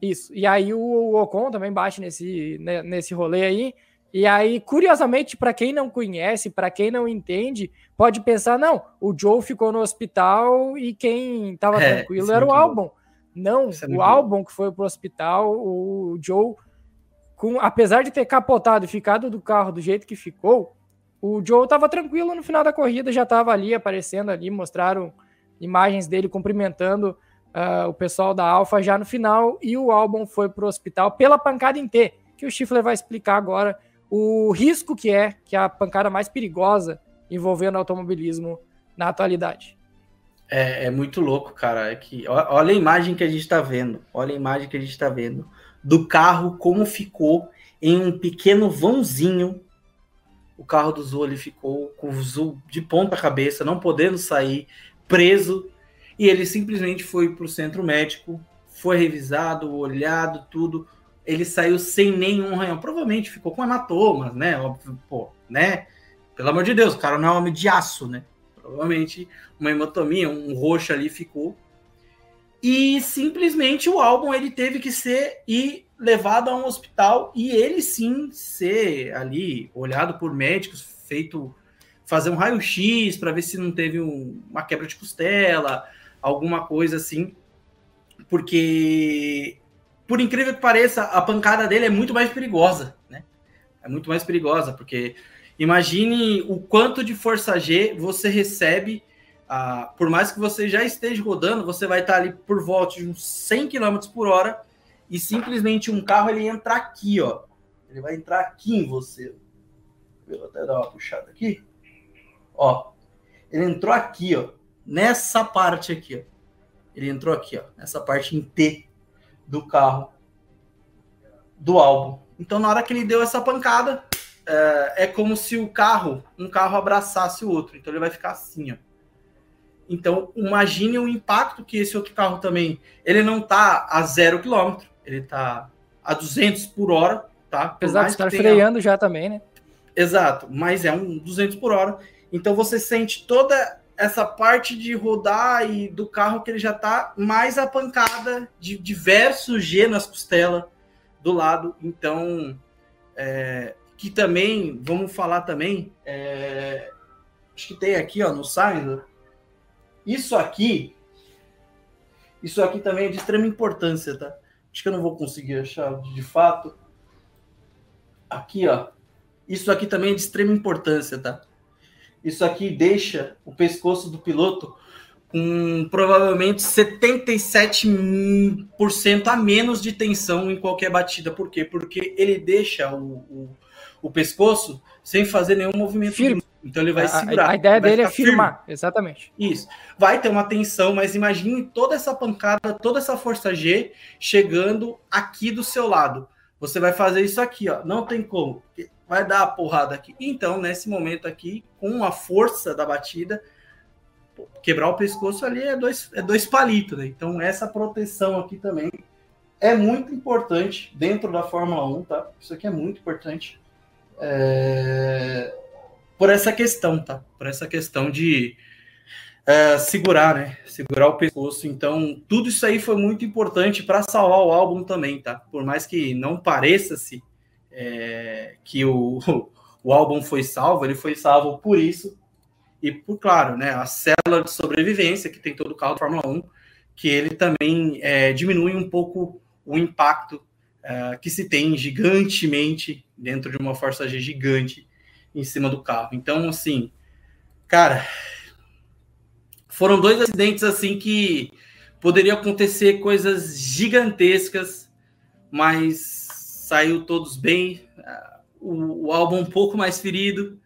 Isso. E aí o Ocon também bate nesse, né, nesse rolê aí. E aí, curiosamente, para quem não conhece, para quem não entende, pode pensar: não, o Joe ficou no hospital e quem estava *laughs* é, tranquilo é era o álbum. Não, é o álbum que foi pro hospital, o Joe, com, apesar de ter capotado e ficado do carro do jeito que ficou, o Joe estava tranquilo no final da corrida, já estava ali aparecendo ali, mostraram imagens dele cumprimentando uh, o pessoal da Alfa já no final e o álbum foi para o hospital pela pancada em T, que o Schiffler vai explicar agora o risco que é, que é a pancada mais perigosa envolvendo automobilismo na atualidade. É, é muito louco, cara. É que, olha a imagem que a gente está vendo. Olha a imagem que a gente está vendo do carro, como ficou em um pequeno vãozinho. O carro do Zul ficou com o Zul de ponta cabeça, não podendo sair, preso e ele simplesmente foi para o centro médico, foi revisado, olhado, tudo. Ele saiu sem nenhum ranhão. Provavelmente ficou com hematomas, né? Óbvio, pô, né? Pelo amor de Deus, o cara não é homem de aço, né? Provavelmente uma hematomia, um roxo ali ficou. E simplesmente o álbum ele teve que ser e levado a um hospital e ele sim ser ali olhado por médicos, feito fazer um raio-x para ver se não teve um, uma quebra de costela, alguma coisa assim, porque, por incrível que pareça, a pancada dele é muito mais perigosa, né? É muito mais perigosa, porque imagine o quanto de força G você recebe, ah, por mais que você já esteja rodando, você vai estar ali por volta de uns 100 km por hora e simplesmente um carro ele entra aqui, ó. Ele vai entrar aqui em você. Vou até dar uma puxada aqui. Ó, ele entrou aqui, ó nessa parte aqui, ó. Ele entrou aqui, ó, nessa parte em T do carro do álbum. Então, na hora que ele deu essa pancada, é, é, como se o carro, um carro abraçasse o outro. Então, ele vai ficar assim, ó. Então, imagine o impacto que esse outro carro também. Ele não tá a zero quilômetro, ele tá a 200 por hora, tá? Apesar de estar tenha... freando já também, né? Exato, mas é um 200 por hora. Então, você sente toda essa parte de rodar e do carro que ele já tá mais a pancada de diversos G nas costelas do lado. Então, é, que também, vamos falar também, é, acho que tem aqui ó, no Sainz, isso aqui, isso aqui também é de extrema importância, tá? Acho que eu não vou conseguir achar de fato. Aqui, ó. Isso aqui também é de extrema importância, tá? Isso aqui deixa o pescoço do piloto com provavelmente 77% a menos de tensão em qualquer batida. Por quê? Porque ele deixa o, o, o pescoço sem fazer nenhum movimento. Firme. Então ele vai a, segurar. A ideia dele é firmar, firme. exatamente. Isso. Vai ter uma tensão, mas imagine toda essa pancada, toda essa força G chegando aqui do seu lado. Você vai fazer isso aqui, ó. Não tem como vai dar a porrada aqui. Então, nesse momento aqui, com a força da batida, quebrar o pescoço ali é dois, é dois palitos, né? Então, essa proteção aqui também é muito importante dentro da Fórmula 1, tá? Isso aqui é muito importante. É... Por essa questão, tá? Por essa questão de é, segurar, né? Segurar o pescoço. Então, tudo isso aí foi muito importante para salvar o álbum também, tá? Por mais que não pareça-se é, que o, *laughs* o álbum foi salvo, ele foi salvo por isso e por, claro, né, a célula de sobrevivência que tem todo o carro da Fórmula 1, que ele também é, diminui um pouco o impacto é, que se tem gigantemente dentro de uma força G gigante em cima do carro. Então, assim, cara, foram dois acidentes assim que poderiam acontecer coisas gigantescas, mas saiu todos bem. O, o, álbum um pouco mais ferido,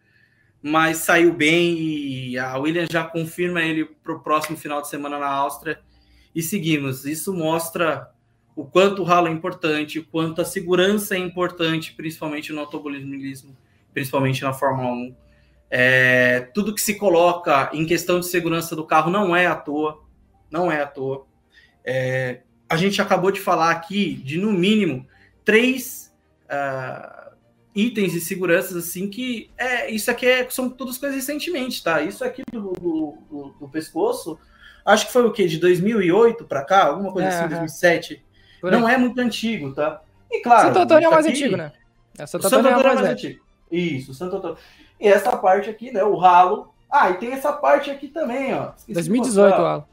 mas saiu bem e a Williams já confirma ele para o próximo final de semana na Áustria. E seguimos. Isso mostra o quanto o ralo é importante, o quanto a segurança é importante, principalmente no automobilismo, principalmente na Fórmula 1. É, tudo que se coloca em questão de segurança do carro não é à toa, não é à toa. É, a gente acabou de falar aqui de, no mínimo, três uh, itens de segurança assim que é isso aqui é, são todas coisas recentemente, tá? Isso aqui do, do, do, do pescoço, acho que foi o que de 2008 para cá, alguma coisa é, assim, 2007. Não é muito antigo, tá? E claro, Santo Antônio é mais aqui, antigo, né? É, Santo Antônio, Santo Antônio é mais, mais antigo. Isso, Santo Antônio. E essa parte aqui, né, o ralo. Ah, e tem essa parte aqui também, ó. Esqueci 2018, o ralo.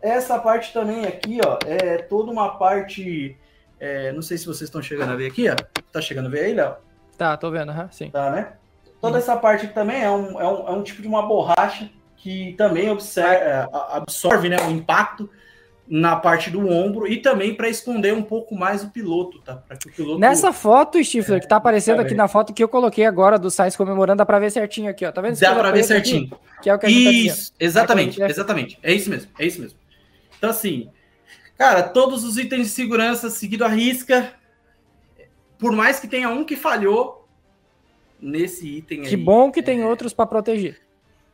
Essa parte também aqui, ó, é toda uma parte é, não sei se vocês estão chegando a ver aqui, ó. Tá chegando a ver aí, Léo? Tá, tô vendo, uhum, sim. Tá, né? Toda essa parte aqui também é um, é um, é um tipo de uma borracha que também observe, é, absorve né, o impacto na parte do ombro e também para esconder um pouco mais o piloto, tá? Para que o piloto Nessa foto, Stifler, é, que tá aparecendo aqui na foto que eu coloquei agora do Sainz comemorando, dá para ver certinho aqui, ó. Tá vendo? Dá para ver certinho. Aqui, que é o que a gente tá Isso, tá exatamente, é exatamente. É isso mesmo, é isso mesmo. Então assim, Cara, todos os itens de segurança seguido à risca. Por mais que tenha um que falhou nesse item que aí. Que bom que é... tem outros para proteger.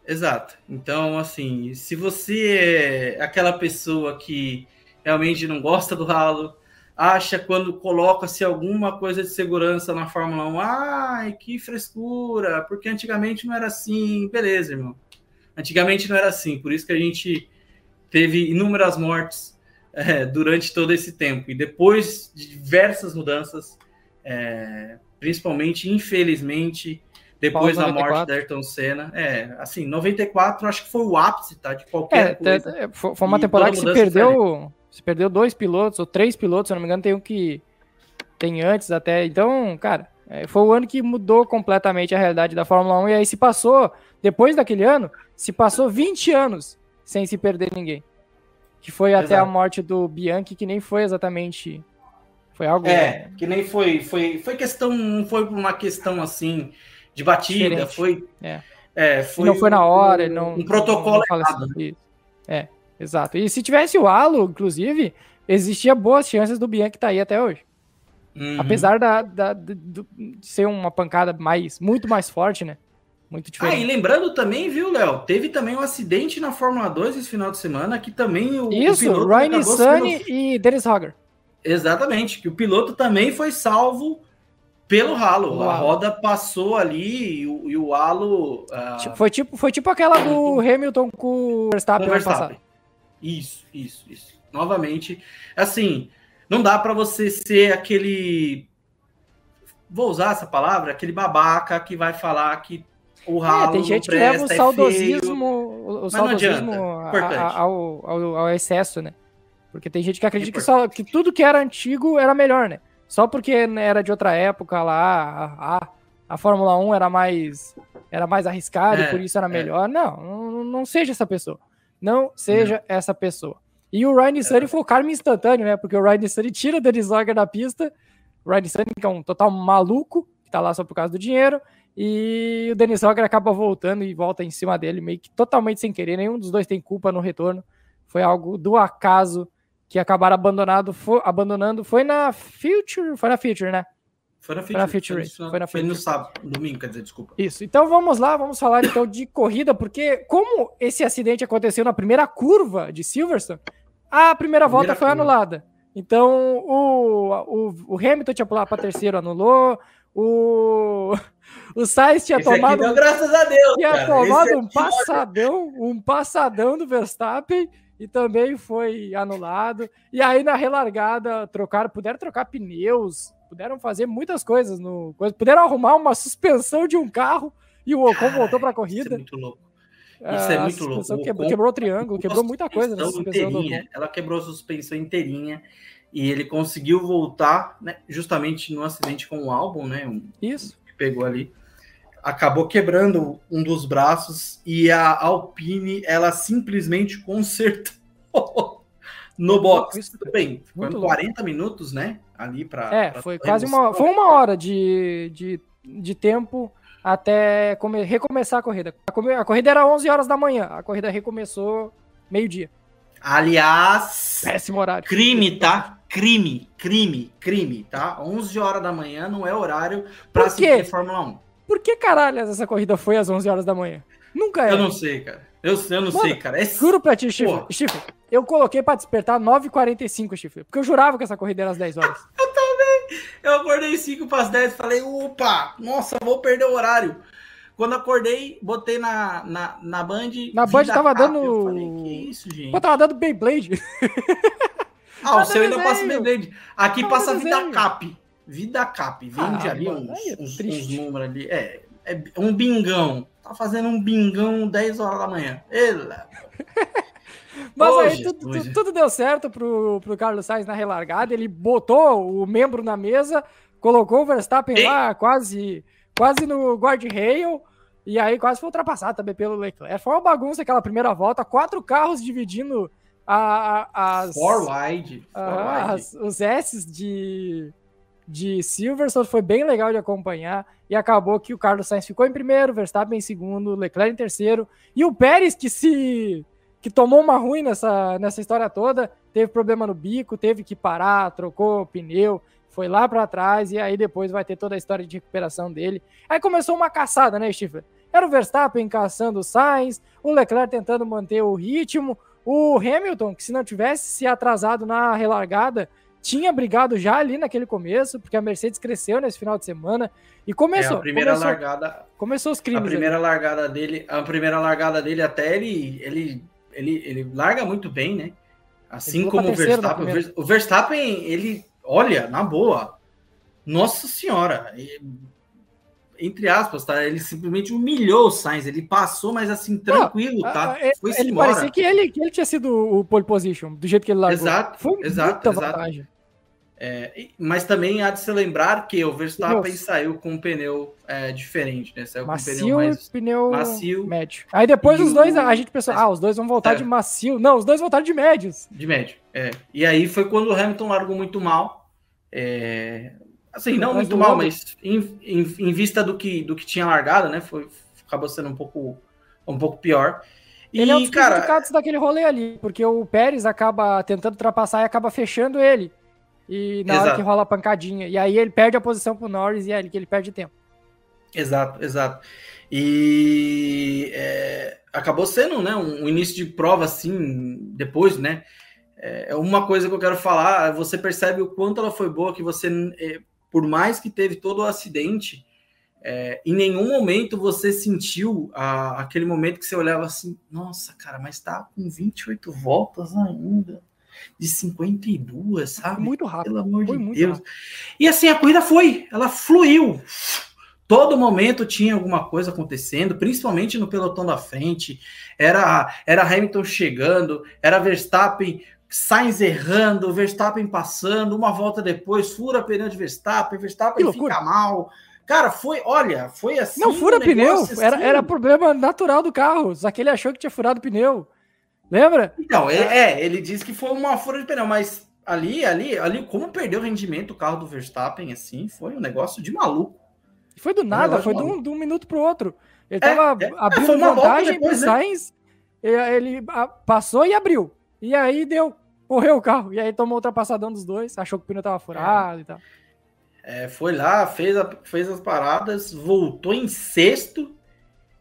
Exato. Então, assim, se você é aquela pessoa que realmente não gosta do ralo, acha quando coloca-se alguma coisa de segurança na Fórmula 1, ai, que frescura, porque antigamente não era assim. Beleza, irmão. Antigamente não era assim, por isso que a gente teve inúmeras mortes é, durante todo esse tempo. E depois de diversas mudanças, é, principalmente, infelizmente, depois da morte da Ayrton Senna. É, assim, 94 acho que foi o ápice, tá? De qualquer é, coisa. É, foi uma temporada que se perdeu, se perdeu dois pilotos, ou três pilotos, se não me engano, tem um que tem antes até. Então, cara, é, foi o ano que mudou completamente a realidade da Fórmula 1. E aí se passou, depois daquele ano, se passou 20 anos sem se perder ninguém. Que foi Exato. até a morte do Bianchi, que nem foi exatamente. Foi algo. É, que nem foi. Foi, foi questão. Não foi uma questão assim de batida, Diferente. foi. É. É, foi não foi na hora, um, não. Um protocolo não errado, assim. É, exato. E se tivesse o halo, inclusive, existia boas chances do Bianchi estar tá aí até hoje. Uhum. Apesar da, da, de, de, ser uma pancada mais, muito mais forte, né? Muito diferente. Ah, e lembrando também, viu, Léo? Teve também um acidente na Fórmula 2 esse final de semana que também o. Isso, o Ryan Sunny e Dennis Hogger. Exatamente, que o piloto também foi salvo pelo ralo. A roda passou ali e o, e o halo. Uh... Foi, tipo, foi tipo aquela do Hamilton com o Verstappen, com Verstappen. Isso, isso, isso. Novamente, assim, não dá para você ser aquele. Vou usar essa palavra, aquele babaca que vai falar que o ralo é, tem gente que leva o é saudosismo, é o saudosismo ao, ao, ao, excesso, né? Porque tem gente que acredita que, só, que tudo que era antigo era melhor, né? Só porque era de outra época lá, a, a, a Fórmula 1 era mais era mais arriscada é, e por isso era é. melhor. Não, não, não, seja essa pessoa. Não seja não. essa pessoa. E o Ryan Sunny é. foi o karma instantâneo, né? Porque o Ryan Sunny tira o Dennis da pista. O Ryan Sunny, que é um total maluco, que tá lá só por causa do dinheiro. E o Denis Roger acaba voltando e volta em cima dele, meio que totalmente sem querer. Nenhum dos dois tem culpa no retorno. Foi algo do acaso que acabaram abandonado, foi, abandonando. Foi na Future. Foi na Future, né? Foi na Future. Foi, na Future, foi, foi, na Future. foi no sábado, domingo, quer dizer, desculpa. Isso. Então vamos lá, vamos falar então de corrida, porque como esse acidente aconteceu na primeira curva de Silverstone, a primeira, primeira volta foi curva. anulada. Então o, o, o Hamilton tinha pular para terceiro, anulou. O o Sainz tinha Esse tomado. Graças a Deus. Tinha cara. tomado um passadão, um passadão do Verstappen e também foi anulado. E aí na relargada trocaram, puderam trocar pneus, puderam fazer muitas coisas no, puderam arrumar uma suspensão de um carro e o Ocon voltou para a corrida. Isso é muito louco. Isso é muito louco. Quebrou, quebrou o triângulo, quebrou muita coisa na suspensão Ela quebrou a suspensão inteirinha e ele conseguiu voltar, né, justamente no acidente com o álbum, né? Um, Isso. Pegou ali acabou quebrando um dos braços e a Alpine ela simplesmente consertou *laughs* no box. Tudo bem, foi 40 minutos, né? Ali para. É, pra foi quase uma. Foi uma hora de, de, de tempo até come, recomeçar a corrida. A, a, corrida era 11 horas da manhã, a corrida recomeçou meio-dia. Aliás, péssimo horário. Crime, tá? Crime, crime, crime, tá? 11 horas da manhã não é horário para assistir Fórmula 1. Por que caralho essa corrida foi às 11 horas da manhã? Nunca é. Eu não sei, cara. Eu, eu não Mano, sei, cara. É... Juro pra ti, Chifre. Chifre, eu coloquei pra despertar 9h45, Chifre. Porque eu jurava que essa corrida era às 10 horas. *laughs* eu também. eu acordei 5 para as 10 falei, opa, nossa, vou perder o horário. Quando acordei, botei na, na, na Band. Na Band tava dando. Falei, que isso, gente? Pô, tava dando Beyblade. *laughs* Ah, o seu ainda passa Beyblade. Aqui Não, passa Vida Cap. Vida Cap. Vende ah, ali mano, uns, é uns, uns, números ali. É, é um bingão. Tá fazendo um bingão 10 horas da manhã. Ela. *laughs* Mas hoje, aí tudo, tudo, tudo, deu certo pro, pro Carlos Sainz na relargada. Ele botou o membro na mesa, colocou o Verstappen lá quase, quase no guard-rail. E aí quase foi ultrapassado também pelo Leclerc. Foi uma bagunça aquela primeira volta. Quatro carros dividindo a, as... Four wide. Uh, as, os S de, de Silverstone foi bem legal de acompanhar. E acabou que o Carlos Sainz ficou em primeiro, Verstappen em segundo, Leclerc em terceiro. E o Pérez, que se que tomou uma ruim nessa, nessa história toda, teve problema no bico, teve que parar, trocou pneu, foi lá para trás e aí depois vai ter toda a história de recuperação dele. Aí começou uma caçada, né, Stifler? Era o Verstappen caçando o Sainz, o Leclerc tentando manter o ritmo, o Hamilton, que se não tivesse se atrasado na relargada, tinha brigado já ali naquele começo, porque a Mercedes cresceu nesse final de semana e começou. É, a primeira começou, largada. Começou os crimes. A primeira ali. largada dele, a primeira largada dele até ele, ele ele, ele larga muito bem, né? Assim como o Verstappen. O Verstappen, ele, olha, na boa, nossa senhora, entre aspas, tá? Ele simplesmente humilhou o Sainz, ele passou, mas assim, tranquilo, Não, tá? Foi ele embora. Parecia que ele, que ele tinha sido o pole position, do jeito que ele largou. Exato, Foi exato, exato. Vantagem. É, mas também há de se lembrar que o Verstappen saiu com um pneu é, diferente, né? Saiu macio com um pneu mais pneu macio. médio. Aí depois os dois, a gente pensou, ah, os dois vão voltar é. de macio. Não, os dois voltaram de médios. De médio, é. E aí foi quando o Hamilton largou muito mal. É... Assim, não muito mal, mas em, em, em, vista do que, do que tinha largado, né? Foi, acabou sendo um pouco, um pouco pior. E, ele é um dos cara... daquele rolê ali, porque o Pérez acaba tentando ultrapassar e acaba fechando ele. E na exato. hora que rola a pancadinha. E aí ele perde a posição pro Norris e é ali que ele perde tempo. Exato, exato. E é, acabou sendo né, um, um, início de prova assim, depois, né? É, uma coisa que eu quero falar, você percebe o quanto ela foi boa, que você, é, por mais que teve todo o acidente, é, em nenhum momento você sentiu a, aquele momento que você olhava assim, nossa, cara, mas tá com 28 voltas ainda de 52, sabe? Muito rápido. Pelo amor de Deus. Rápido. E assim, a corrida foi, ela fluiu. Todo momento tinha alguma coisa acontecendo, principalmente no pelotão da frente. Era, era Hamilton chegando, era Verstappen Sainz errando, Verstappen passando, uma volta depois, fura pneu de Verstappen, Verstappen fica mal. Cara, foi, olha, foi assim. Não fura um pneu, assim. era, era problema natural do carro. Só que ele achou que tinha furado o pneu. Lembra? Então, ele, é, ele disse que foi uma fura de pneu, mas ali, ali, ali, como perdeu o rendimento o carro do Verstappen, assim, foi um negócio de maluco. Foi do nada, um foi de um, de um, minuto pro outro. Ele é, tava é, abrindo é, vantagem depois, pro né? Sainz, ele passou e abriu. E aí deu, correu o carro. E aí tomou ultrapassadão dos dois, achou que o pneu tava furado é. e tal. É, foi lá, fez, a, fez as paradas, voltou em sexto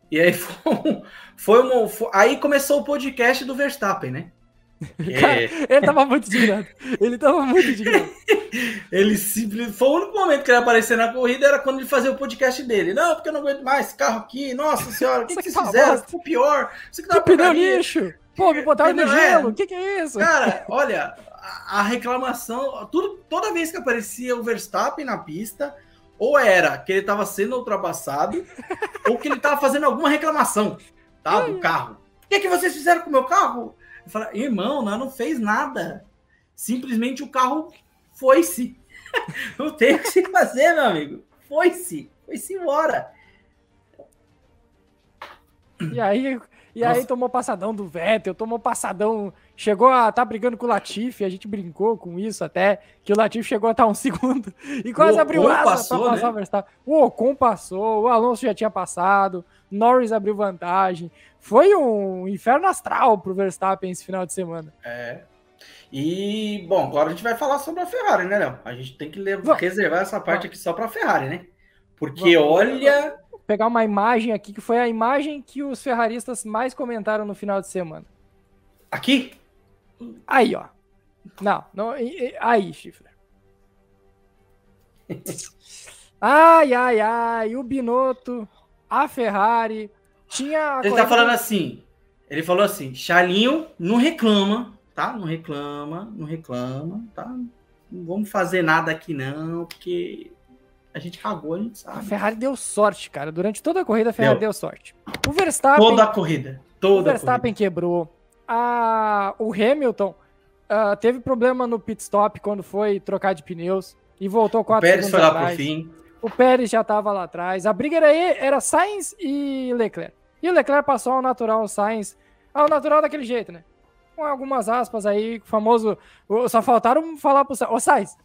e aí *laughs* foi, foi, um, foi aí começou o podcast do Verstappen, né? *laughs* Cara, é... ele tava muito indignado. Ele tava muito indignado. *laughs* ele simplesmente. Foi o único momento que ele apareceu na corrida era quando ele fazia o podcast dele. Não, porque eu não aguento mais esse carro aqui. Nossa senhora, o que, que, vocês fizeram? Ficou pior. Isso que, que pneu lixo. Pô, me botaram no gelo. O que, que é isso? Cara, olha, a, reclamação. Tudo, toda vez que aparecia o Verstappen na pista, ou era que ele estava sendo ultrapassado, ou que ele estava fazendo alguma reclamação, tá? Do carro. O que, é que vocês fizeram com o meu carro? Eu falei, irmão, nós não fez nada. Simplesmente o carro foi-se. *laughs* não tem o que se fazer, meu amigo. Foi-se. Foi-se embora. E aí, e aí tomou passadão do Vettel, tomou passadão chegou a estar tá brigando com o Latifi, a gente brincou com isso até, que o Latifi chegou a estar um *laughs* segundo e quase abriu asa para passar né? o Verstappen. O Ocon passou, o Alonso já tinha passado, Norris abriu vantagem. Foi um inferno astral para o Verstappen esse final de semana. É. E, bom, agora a gente vai falar sobre a Ferrari, né, Léo? A gente tem que levar, reservar essa parte aqui só para a Ferrari, né? Porque Vamos. olha. Pegar uma imagem aqui que foi a imagem que os ferraristas mais comentaram no final de semana. Aqui? Aí, ó. Não, não aí, Chifre. ai, ai, ai, o Binotto, a Ferrari, tinha. Ele tá falando assim. Ele falou assim: Charlinho não reclama, tá? Não reclama, não reclama, tá? Não vamos fazer nada aqui, não, porque a gente cagou, a gente sabe. A Ferrari deu sorte, cara. Durante toda a corrida, a Ferrari deu, deu sorte. O Verstappen. Toda a corrida. Toda o Verstappen quebrou. A, o Hamilton uh, teve problema no pit stop quando foi trocar de pneus e voltou quatro o Pérez foi lá atrás. pro fim. O Pérez já estava lá atrás. A briga era, era Sainz e Leclerc. E o Leclerc passou ao natural o Sainz. Ao natural daquele jeito, né? Com algumas aspas aí, famoso. Só faltaram falar pro Sainz. Ô, Sainz,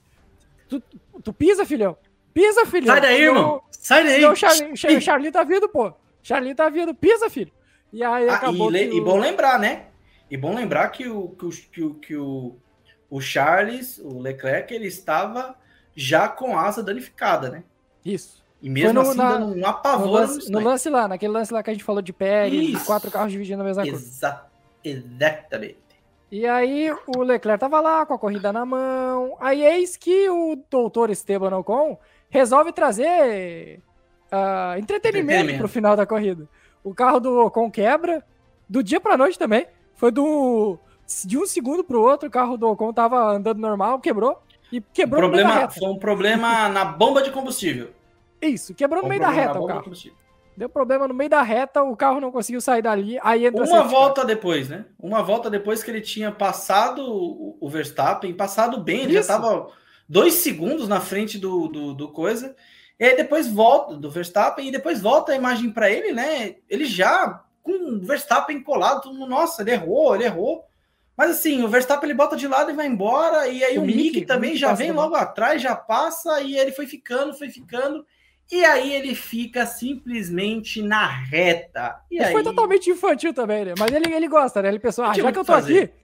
tu, tu pisa, filhão? Pisa, filhão. Sai daí, irmão. Sai daí. O Charlie, Charlie tá vindo, pô. Charlie tá vindo. Pisa, filho. E aí ah, acabou. E, o... e bom lembrar, né? E bom lembrar que o, que o, que o, que o, o Charles, o Leclerc, ele estava já com a asa danificada, né? Isso. E mesmo no, assim, na, dando um apavoro no lance, no lance, lá, naquele lance lá que a gente falou de Pérez, quatro carros dividindo a mesma Exa coisa. Exatamente. E aí o Leclerc tava lá com a corrida na mão. Aí eis que o doutor Esteban Ocon resolve trazer uh, entretenimento, entretenimento pro final da corrida. O carro do Ocon quebra, do dia pra noite também. Foi do. De um segundo pro outro, o carro do Ocon tava andando normal, quebrou. E quebrou um problema, no meio da reta. Foi um problema na bomba de combustível. Isso, quebrou no meio da reta o carro. Deu problema no meio da reta, o carro não conseguiu sair dali. Aí entra Uma volta depois, né? Uma volta depois que ele tinha passado o Verstappen, passado bem, ele Isso. já tava dois segundos na frente do, do, do coisa. E aí depois volta do Verstappen e depois volta a imagem para ele, né? Ele já com o Verstappen colado, todo mundo, nossa, ele errou, ele errou. Mas assim, o Verstappen ele bota de lado e vai embora, e aí o, o Mick, Mick também Mick já vem logo atrás, já passa, e ele foi ficando, foi ficando, e aí ele fica simplesmente na reta. E aí... Foi totalmente infantil também, né? Mas ele, ele gosta, né? Ele pensou, ah, já que eu tô fazer. aqui,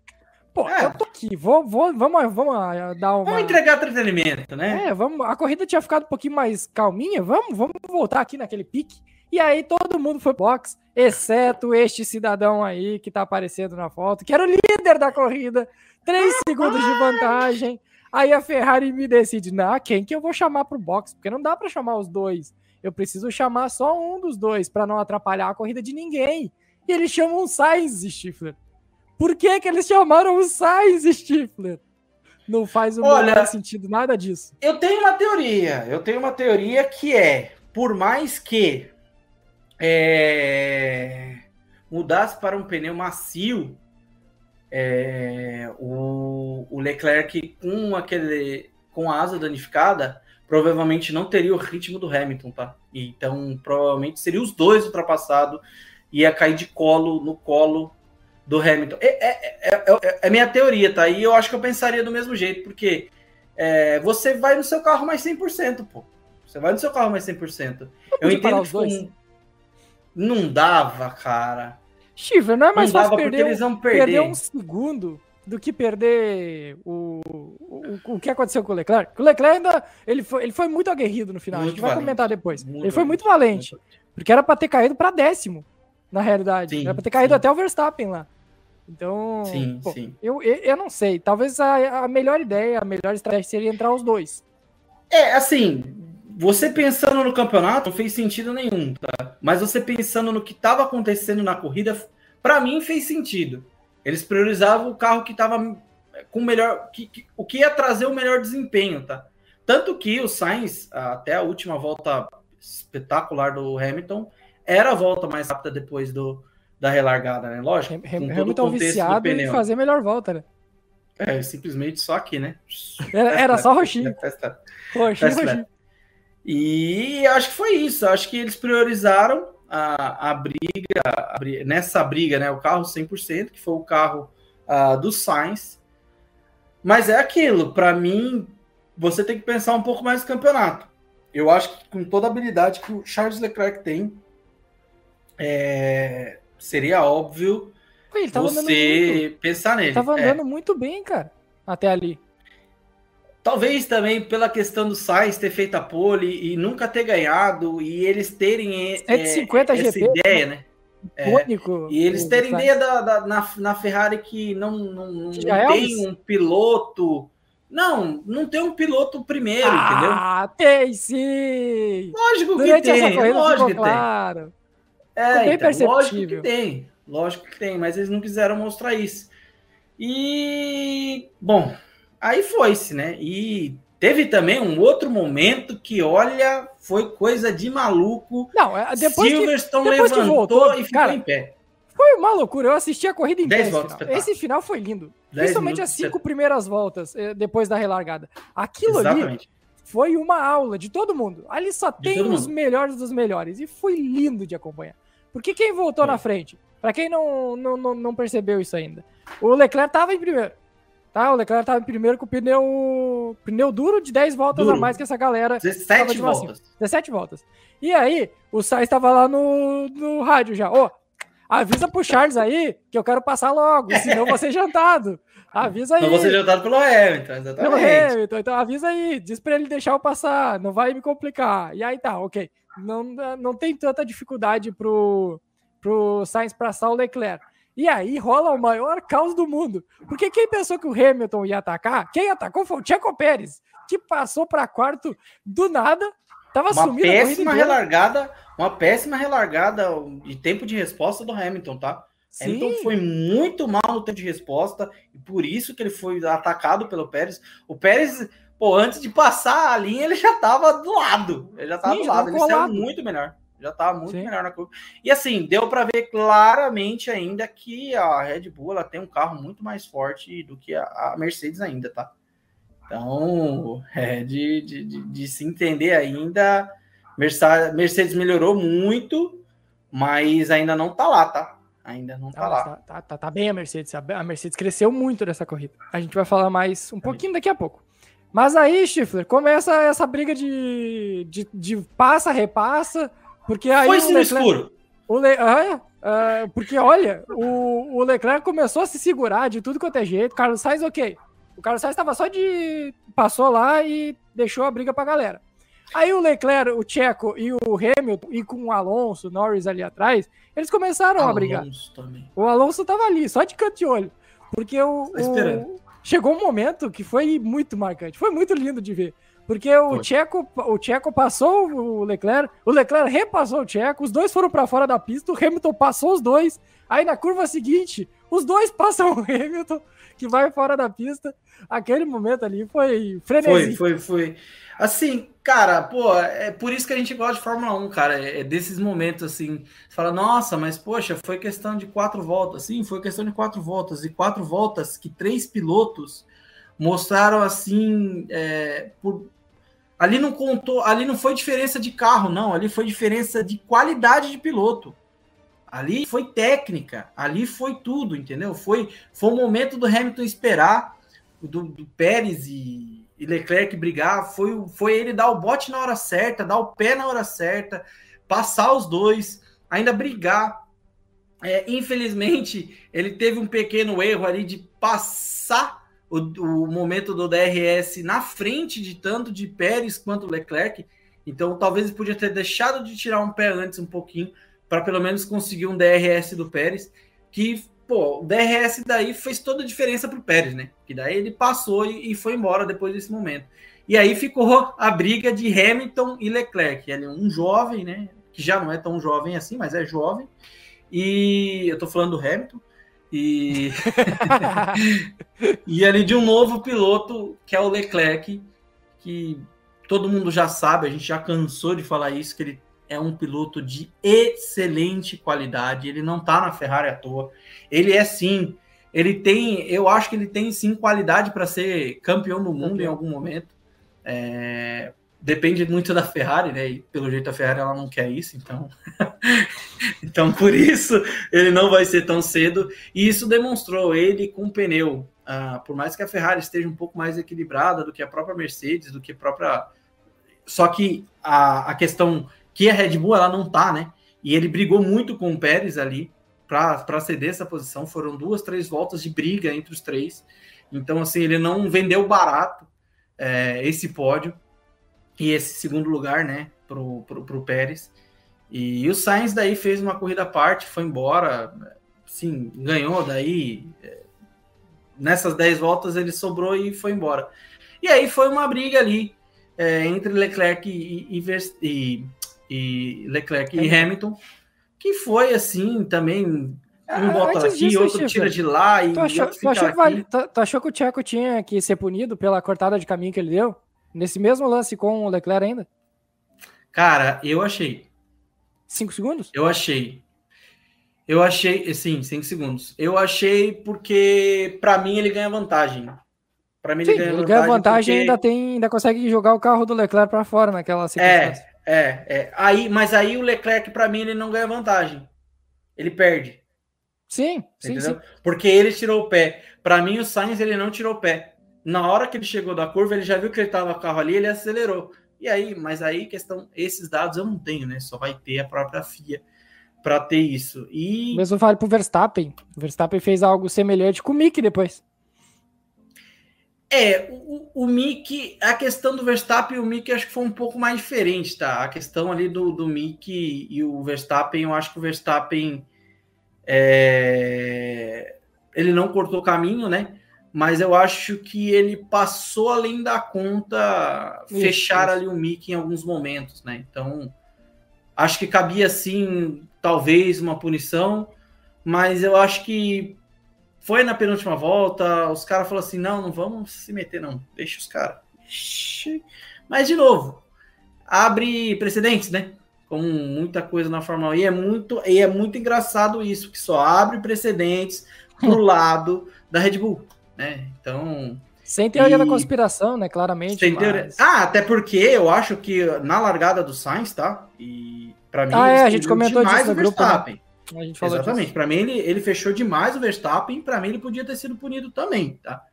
pô, é. eu tô aqui, vou, vou, vamos, vamos ah, dar uma... Vamos entregar entretenimento, né? É, vamos, a corrida tinha ficado um pouquinho mais calminha, vamos, vamos voltar aqui naquele pique. E aí todo mundo foi box, exceto este cidadão aí que tá aparecendo na foto, que era o líder da corrida, três segundos de vantagem. Aí a Ferrari me decide, não, quem que eu vou chamar pro box? Porque não dá para chamar os dois. Eu preciso chamar só um dos dois para não atrapalhar a corrida de ninguém. E eles chamam o Sainz Stifler. Por que que eles chamaram o Sainz Stifler? Não faz o Olha, menor sentido nada disso. Eu tenho uma teoria. Eu tenho uma teoria que é, por mais que é, mudasse para um pneu macio, é, o, o, Leclerc com aquele com a asa danificada provavelmente não teria o ritmo do Hamilton, tá? Então provavelmente seria os dois ultrapassados ia cair de colo no colo do Hamilton. É, é, é, é, minha teoria, tá? E eu acho que eu pensaria do mesmo jeito, porque você vai no seu carro mais 100%, pô. Você vai no seu carro mais 100%. Eu entendo que com, não dava, cara. Chiva, não é mais não fácil perder, eles vão perder. perder um segundo do que perder o, o, o que aconteceu com o Leclerc. O Leclerc ainda ele foi, ele foi muito aguerrido no final. Muito a gente vai comentar depois. Muito ele foi muito valente. Porque era para ter caído para décimo, na realidade. Sim, era para ter caído sim. até o Verstappen lá. Então, sim, pô, sim. Eu, eu, não sei. Talvez a, a melhor ideia, a melhor estratégia seria entrar os dois. É, assim, você pensando no campeonato não fez sentido nenhum, tá? Mas você pensando no que estava acontecendo na corrida, para mim fez sentido. Eles priorizavam o carro que estava com melhor, que, que, o que ia trazer o melhor desempenho, tá? Tanto que o Sainz, até a última volta espetacular do Hamilton, era a volta mais rápida depois do, da relargada, né? Lógico. Com Hamilton viciado em fazer melhor volta, né? É, simplesmente só aqui, né? Era, era só roxinho. *laughs* roxinho, roxinho. E acho que foi isso. Acho que eles priorizaram a, a, briga, a nessa briga, né? O carro 100%, que foi o carro uh, do Sainz. Mas é aquilo, para mim, você tem que pensar um pouco mais no campeonato. Eu acho que com toda a habilidade que o Charles Leclerc tem, é, seria óbvio você pensar nele. Ele tava é. andando é. muito bem, cara, até ali. Talvez também pela questão do Sainz ter feito a pole e nunca ter ganhado, e eles terem é, 150 essa GP, ideia, né? É, e eles terem ideia da, da, na, na Ferrari que não, não, não, é tem um piloto Não, não tem um piloto primeiro, ah, entendeu? Ah, tem sim! Lógico Durante que tem, lógico que claro. tem. É, então, lógico que tem. Lógico que tem, mas eles não quiseram mostrar isso. E, bom, aí foi-se, né? E teve também um outro momento que, olha, foi coisa de maluco. Não, é, depois Silverstone que, depois levantou voltou, e ficou cara, em pé. Foi uma loucura. Eu assisti a corrida em pé. Esse final foi lindo. Principalmente as cinco primeiras voltas eh, depois da relargada. Aquilo Exatamente. ali foi uma aula de todo mundo. Ali só de tem os mundo. melhores dos melhores. E foi lindo de acompanhar. Porque quem voltou na frente? Para quem não, não, não, não, percebeu isso ainda, o Leclerc estava em primeiro. Tá? O Leclerc estava em primeiro com o pneu, pneu duro de 10 voltas duro. a mais que essa galera. 17 voltas. 17 voltas. E aí, o Sainz estava lá no, no rádio já. Ô, oh, Avisa pro Charles aí que eu quero passar logo, senão vou ser jantado. *laughs* Avisa aí. Não vou ser jantado pelo Hamilton, exatamente. Pelo Hamilton, então avisa aí, diz pra ele deixar eu passar, não vai me complicar. E aí tá, ok. Não, não tem tanta dificuldade pro, pro Sainz passar o Leclerc. E aí rola o maior caos do mundo. Porque quem pensou que o Hamilton ia atacar, quem atacou foi o Checo Pérez, que passou para quarto do nada, tava Uma sumido. Péssima relargada uma péssima relargada de tempo de resposta do Hamilton, tá? Sim. Hamilton foi muito mal no tempo de resposta e por isso que ele foi atacado pelo Pérez. O Pérez, pô, antes de passar a linha, ele já tava do lado. Ele já tava Sim, do lado, ele saiu muito melhor. Já tava muito Sim. melhor na curva. E assim, deu para ver claramente ainda que a Red Bull ela tem um carro muito mais forte do que a, Mercedes ainda, tá? Então, é de, de, de, de se entender ainda Mercedes melhorou muito, mas ainda não tá lá, tá? Ainda não tá, lá. Tá, tá, tá, bem a Mercedes. A Mercedes cresceu muito nessa corrida. A gente vai falar mais um pouquinho daqui a pouco. Mas aí, Schiffler, começa essa briga de, de, de passa, repassa, porque aí. Foi o Leclerc, escuro. O Le, ah, ah, porque, olha, o, o Leclerc começou a se segurar de tudo quanto é jeito. Carlos Sainz, ok. O Carlos Sainz estava só de. Passou lá e deixou a briga pra galera. Aí o Leclerc, o Checo e o Hamilton, e com o Alonso, Norris ali atrás, eles começaram Alonso a brigar. Também. O Alonso tava ali, só de canto de olho. Porque o, o, chegou um momento que foi muito marcante. Foi muito lindo de ver. Porque o Checo, o Checo passou o Leclerc, o Leclerc repassou o Checo, os dois foram para fora da pista, o Hamilton passou os dois. Aí na curva seguinte, os dois passam *laughs* o Hamilton, que vai fora da pista. Aquele momento ali foi frenesi. Foi, foi, foi. Assim, cara, pô, é por isso que a gente gosta de Fórmula 1, cara. É, é desses momentos assim. Você fala, nossa, mas poxa, foi questão de quatro voltas. Sim, foi questão de quatro voltas. E quatro voltas que três pilotos mostraram assim. É, por... Ali não contou, ali não foi diferença de carro, não. Ali foi diferença de qualidade de piloto. Ali foi técnica, ali foi tudo, entendeu? Foi, foi o momento do Hamilton esperar, do, do Pérez e, e Leclerc brigar, foi, foi ele dar o bote na hora certa, dar o pé na hora certa, passar os dois, ainda brigar. É, infelizmente, ele teve um pequeno erro ali de passar o, o momento do DRS na frente de tanto de Pérez quanto Leclerc. Então, talvez ele podia ter deixado de tirar um pé antes um pouquinho, para pelo menos conseguir um DRS do Pérez, que pô, o DRS daí fez toda a diferença para o Pérez, né? Que daí ele passou e, e, foi embora depois desse momento. E aí ficou a briga de Hamilton e Leclerc. Ele é um jovem, né? Que já não é tão jovem assim, mas é jovem. E eu tô falando do Hamilton. E, *laughs* *laughs* e ali de um novo piloto, que é o Leclerc, que todo mundo já sabe, a gente já cansou de falar isso, que ele é um piloto de excelente qualidade. Ele não está na Ferrari à toa. Ele é sim. Ele tem, eu acho que ele tem sim qualidade para ser campeão do mundo em algum momento. É, depende muito da Ferrari, né? E pelo jeito a Ferrari ela não quer isso, então. *laughs* então por isso ele não vai ser tão cedo. E isso demonstrou ele com o pneu. Uh, por mais que a Ferrari esteja um pouco mais equilibrada do que a própria Mercedes, do que a própria. Só que a, a questão que a Red Bull ela não tá, né? E ele brigou muito com o Pérez ali para ceder essa posição. Foram duas, três voltas de briga entre os três. Então, assim, ele não vendeu barato é, esse pódio e esse segundo lugar, né, pro, pro, pro Pérez. E o Sainz daí fez uma corrida à parte, foi embora, sim, ganhou daí. É, nessas dez voltas ele sobrou e foi embora. E aí foi uma briga ali é, entre Leclerc e, e, e, Leclerc e Hamilton, que foi assim também. Um ah, bota aqui, disso, outro tira de lá e tu achou, tu achou, que, tu, tu achou que o Tcheco tinha que ser punido pela cortada de caminho que ele deu? Nesse mesmo lance com o Leclerc ainda? Cara, eu achei. Cinco segundos? Eu achei. Eu achei, sim, cinco segundos. Eu achei porque, para mim, ele ganha vantagem. Para mim, Sim, ele ganha ele vantagem. Ganha vantagem porque... ainda tem, ainda consegue jogar o carro do Leclerc para fora naquela é, circunstância. É, é, é. Aí, mas aí o Leclerc, para mim, ele não ganha vantagem. Ele perde. Sim, sim, sim. Porque ele tirou o pé. Para mim, o Sainz ele não tirou o pé. Na hora que ele chegou da curva, ele já viu que ele tava o carro ali, ele acelerou. E aí, mas aí questão, esses dados eu não tenho, né? Só vai ter a própria FIA para ter isso. E mesmo vale pro Verstappen. O Verstappen fez algo semelhante com o Mick depois. É, o, o Mick, a questão do Verstappen e o Mick acho que foi um pouco mais diferente, tá? A questão ali do, do Mick e o Verstappen, eu acho que o Verstappen é, ele não cortou caminho, né? Mas eu acho que ele passou além da conta isso, fechar isso. ali o Mick em alguns momentos, né? Então, acho que cabia sim, talvez, uma punição, mas eu acho que foi na penúltima volta, os caras falaram assim: não, não vamos se meter, não. Deixa os caras. Mas, de novo, abre precedentes, né? Como muita coisa na Fórmula 1. E é muito, e é muito engraçado isso, que só abre precedentes pro *laughs* lado da Red Bull, né? Então. Sem teoria e... da conspiração, né? Claramente. Sem mas... teoria... Ah, até porque eu acho que na largada do Sainz, tá? E para mim, ah, é, a gente comentou disso no grupo. Né? A gente falou Exatamente. Para mim, ele, ele fechou demais o Verstappen. Para mim, ele podia ter sido punido também, tá?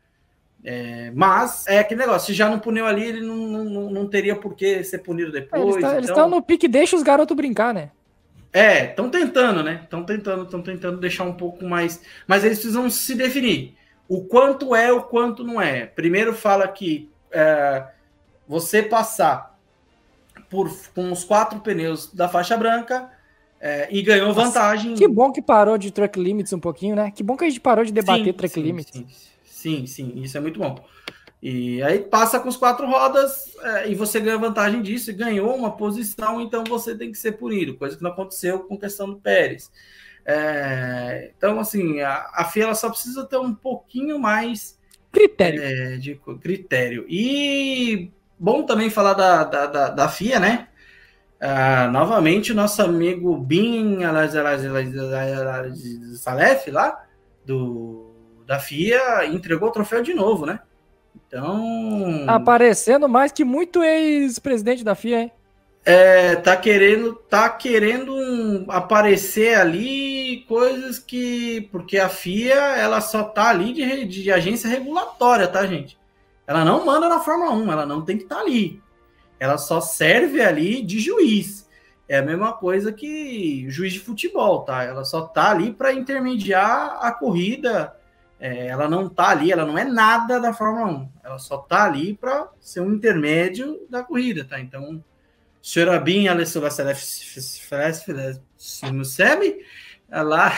É, mas é aquele negócio, se já não puniu ali, ele não, não, não teria por que ser punido depois. É, eles estão então... no pique, deixa os garotos brincar, né? É, estão tentando, né? Estão tentando, estão tentando deixar um pouco mais. Mas eles precisam se definir. O quanto é, o quanto não é. Primeiro fala que é, você passar por, com os quatro pneus da faixa branca é, e ganhou Nossa, vantagem. Que bom que parou de track limits um pouquinho, né? Que bom que a gente parou de debater sim, track sim, limits. Sim, sim, sim, isso é muito bom. E aí passa com as quatro rodas é, e você ganha vantagem disso e ganhou uma posição, então você tem que ser punido, coisa que não aconteceu com questão do Pérez. É, então, assim, a, a FIA só precisa ter um pouquinho mais critério. É, de critério. E bom também falar da, da, da, da FIA, né? Uh, novamente, o nosso amigo Bin Salef lá, do, da FIA, entregou o troféu de novo, né? Então. Aparecendo mais que muito ex-presidente da FIA, hein? É, tá querendo, tá querendo um, aparecer ali coisas que. Porque a FIA ela só tá ali de, de agência regulatória, tá, gente? Ela não manda na Fórmula 1, ela não tem que estar tá ali. Ela só serve ali de juiz. É a mesma coisa que juiz de futebol, tá? Ela só tá ali para intermediar a corrida. É, ela não tá ali, ela não é nada da Fórmula 1. Ela só tá ali para ser um intermédio da corrida, tá? Então, senhora Bin Alessandra ela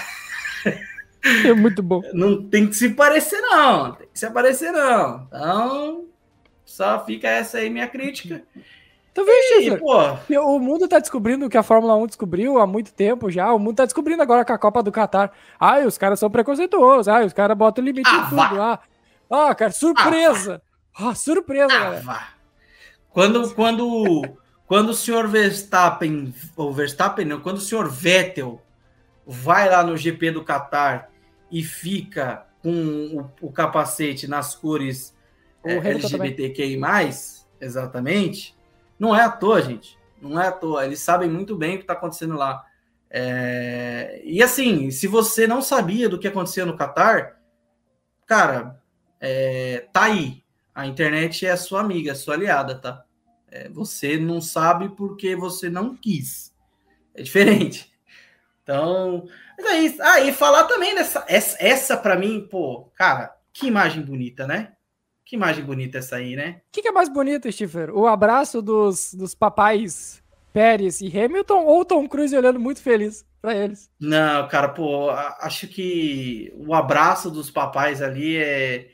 é muito bom. Não tem que se parecer, não. Tem que se aparecer, não. Então, só fica essa aí minha crítica. Tu vê, Chifre? O mundo tá descobrindo o que a Fórmula 1 descobriu há muito tempo já. O mundo tá descobrindo agora com a Copa do Catar. Ai, os caras são preconceituosos. Ai, os caras botam limite ah, em tudo. Ah, ah, cara, surpresa. Ah, ah surpresa, ah, galera. Vá. Quando, quando, quando o senhor Verstappen, ou Verstappen não, quando o senhor Vettel vai lá no GP do Qatar e fica com o, o capacete nas cores LGBTQI+, exatamente, não é à toa, gente. Não é à toa. Eles sabem muito bem o que está acontecendo lá. É... E assim, se você não sabia do que acontecia no Qatar, cara, é... tá aí. A internet é a sua amiga, a sua aliada, tá? É, você não sabe porque você não quis. É diferente. Então, mas é isso. Ah, e falar também dessa. Essa, essa para mim, pô, cara, que imagem bonita, né? Que imagem bonita essa aí, né? O que, que, é mais bonito, Stifler? O abraço dos, dos papais Pérez e Hamilton ou Tom Cruise olhando muito feliz para eles? Não, cara, pô, acho que o abraço dos papais ali é,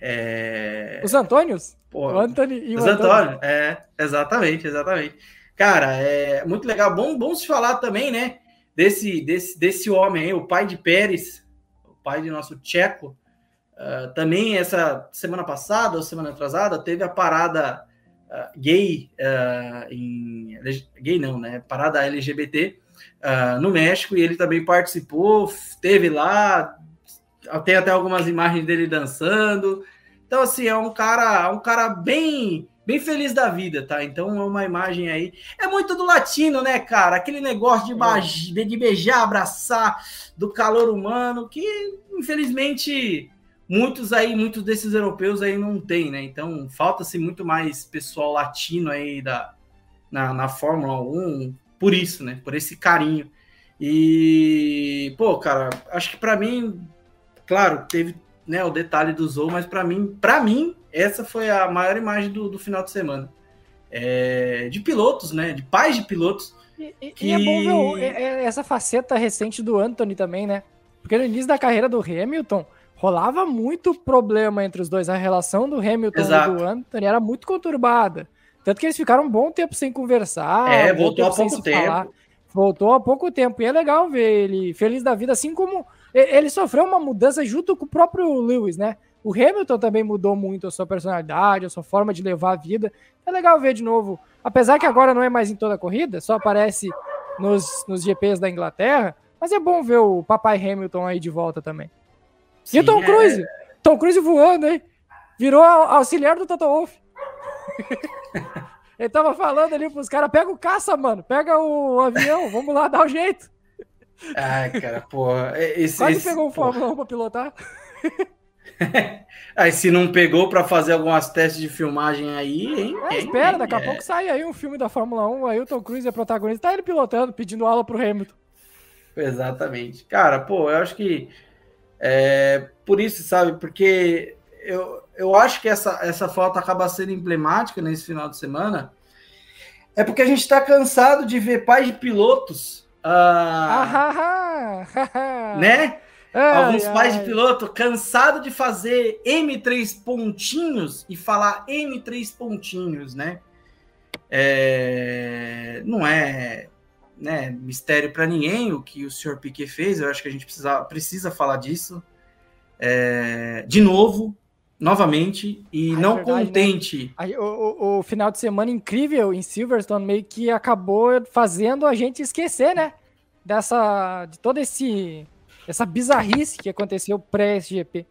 É... Os Antônios? Pô, o Anthony e o Os Antônio. É, exatamente, exatamente. Cara, é muito legal. Bom, bom se falar também, né? Desse, desse, desse homem aí, o pai de Pérez, o pai de nosso Tcheco. Uh, também essa semana passada, ou semana atrasada, teve a parada uh, gay uh, em. Gay não, né? Parada LGBT no México, e ele também participou, teve lá, tem até algumas imagens dele dançando. Então, assim, é um cara, um cara bem bem feliz da vida, tá? Então é uma imagem aí. É muito do latino, né, cara? Aquele negócio de, de beijar, abraçar, do calor humano, que infelizmente muitos aí, muitos desses europeus aí não tem, né? Então falta-se muito mais pessoal latino aí da, na, na Fórmula 1, por isso, né? Por esse carinho. E, pô, cara, acho que para mim Claro, teve né, o detalhe do Zou, mas para mim, para mim, essa foi a maior imagem do, do final de semana. É, de pilotos, né? De pais de pilotos. E, que... e é bom ver é, é, essa faceta recente do Anthony também, né? Porque no início da carreira do Hamilton, rolava muito problema entre os dois. A relação do Hamilton Exato. e do Anthony era muito conturbada. Tanto que eles ficaram um bom tempo sem conversar. É, voltou há pouco tempo. Falar. Voltou há pouco tempo. E é legal ver ele feliz da vida, assim como ele sofreu uma mudança junto com o próprio Lewis, né? O Hamilton também mudou muito a sua personalidade, a sua forma de levar a vida. É legal ver de novo. Apesar que agora não é mais em toda a corrida, só aparece nos, nos GPs da Inglaterra. Mas é bom ver o papai Hamilton aí de volta também. Sim, e o Tom é... Cruise? Tom Cruise voando, hein? Virou auxiliar do Toto Wolff. *laughs* Ele tava falando ali pros caras, pega o caça, mano. Pega o avião, vamos lá, dá o um jeito. Ai, cara, porra. É, esse, Quase esse, pegou o Fórmula 1 pra pilotar. *laughs* aí se não pegou para fazer algumas testes de filmagem aí, hein? É, espera, daqui a é. pouco sai aí um filme da Fórmula 1, aí o Tom Cruise é protagonista, tá ele pilotando, pedindo aula pro Hamilton. Exatamente. Cara, pô, eu acho que é, por isso, sabe, porque eu, eu acho que essa, essa falta acaba sendo emblemática nesse final de semana, é porque a gente está cansado de ver pais de pilotos Uh, *laughs* né? Ai, Alguns pais ai. de piloto cansado de fazer M3 pontinhos e falar M3 pontinhos, né? É, não é né, mistério para ninguém o que o senhor Piquet fez. Eu acho que a gente precisa, precisa falar disso é, de novo, novamente, e Ai, não verdade, né? contente. Né? O, o, o, final de semana incrível em Silverstone meio que acabou fazendo a gente esquecer, né? Dessa. de toda esse essa bizarrice que aconteceu pré-SGP.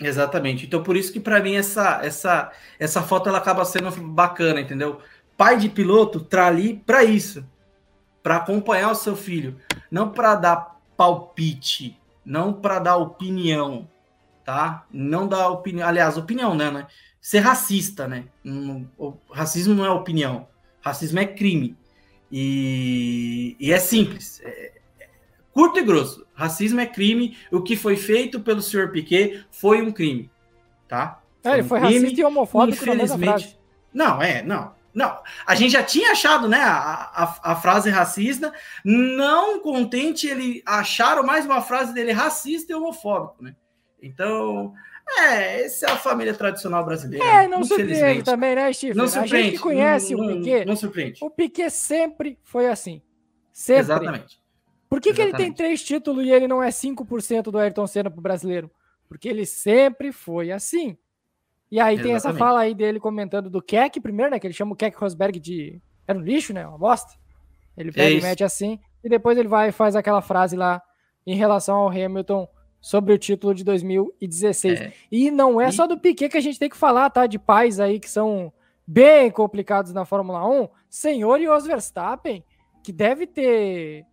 Exatamente. Então, por isso que para mim essa, essa, essa foto ela acaba sendo bacana, entendeu? Pai de piloto tá ali para isso, para acompanhar o seu filho, não para dar palpite, não para dar opinião, tá? Não dar opinião, aliás, opinião, né, né? Ser racista, né? o racismo não é opinião, racismo é crime. E, e é simples, é, é, curto e grosso. Racismo é crime. O que foi feito pelo senhor Piquet foi um crime, tá? É, ele foi um crime, racista e homofóbico infelizmente. Não, é, não. Não, a gente já tinha achado, né, a, a, a, frase racista, não contente ele acharam mais uma frase dele racista e homofóbico, né? Então, é, essa é a família tradicional brasileira. É, não surpreende também, né, Steve? Não surpreende. A gente que conhece não, o Piquet. Não, surpreende. O Piquet sempre foi assim. Sempre. Exatamente. Por que, que ele tem três títulos e ele não é 5% do Ayrton Senna pro brasileiro? Porque ele sempre foi assim. E aí Exatamente. tem essa fala aí dele comentando do Keck primeiro, né? Que ele chama o Keck Rosberg de. Era um lixo, né? Uma bosta. Ele pega é e mete assim. E depois ele vai e faz aquela frase lá em relação ao Hamilton sobre o título de 2016. É. E não é e... só do Piquet que a gente tem que falar, tá? De pais aí que são bem complicados na Fórmula 1. Senhor Jos Verstappen, que deve ter.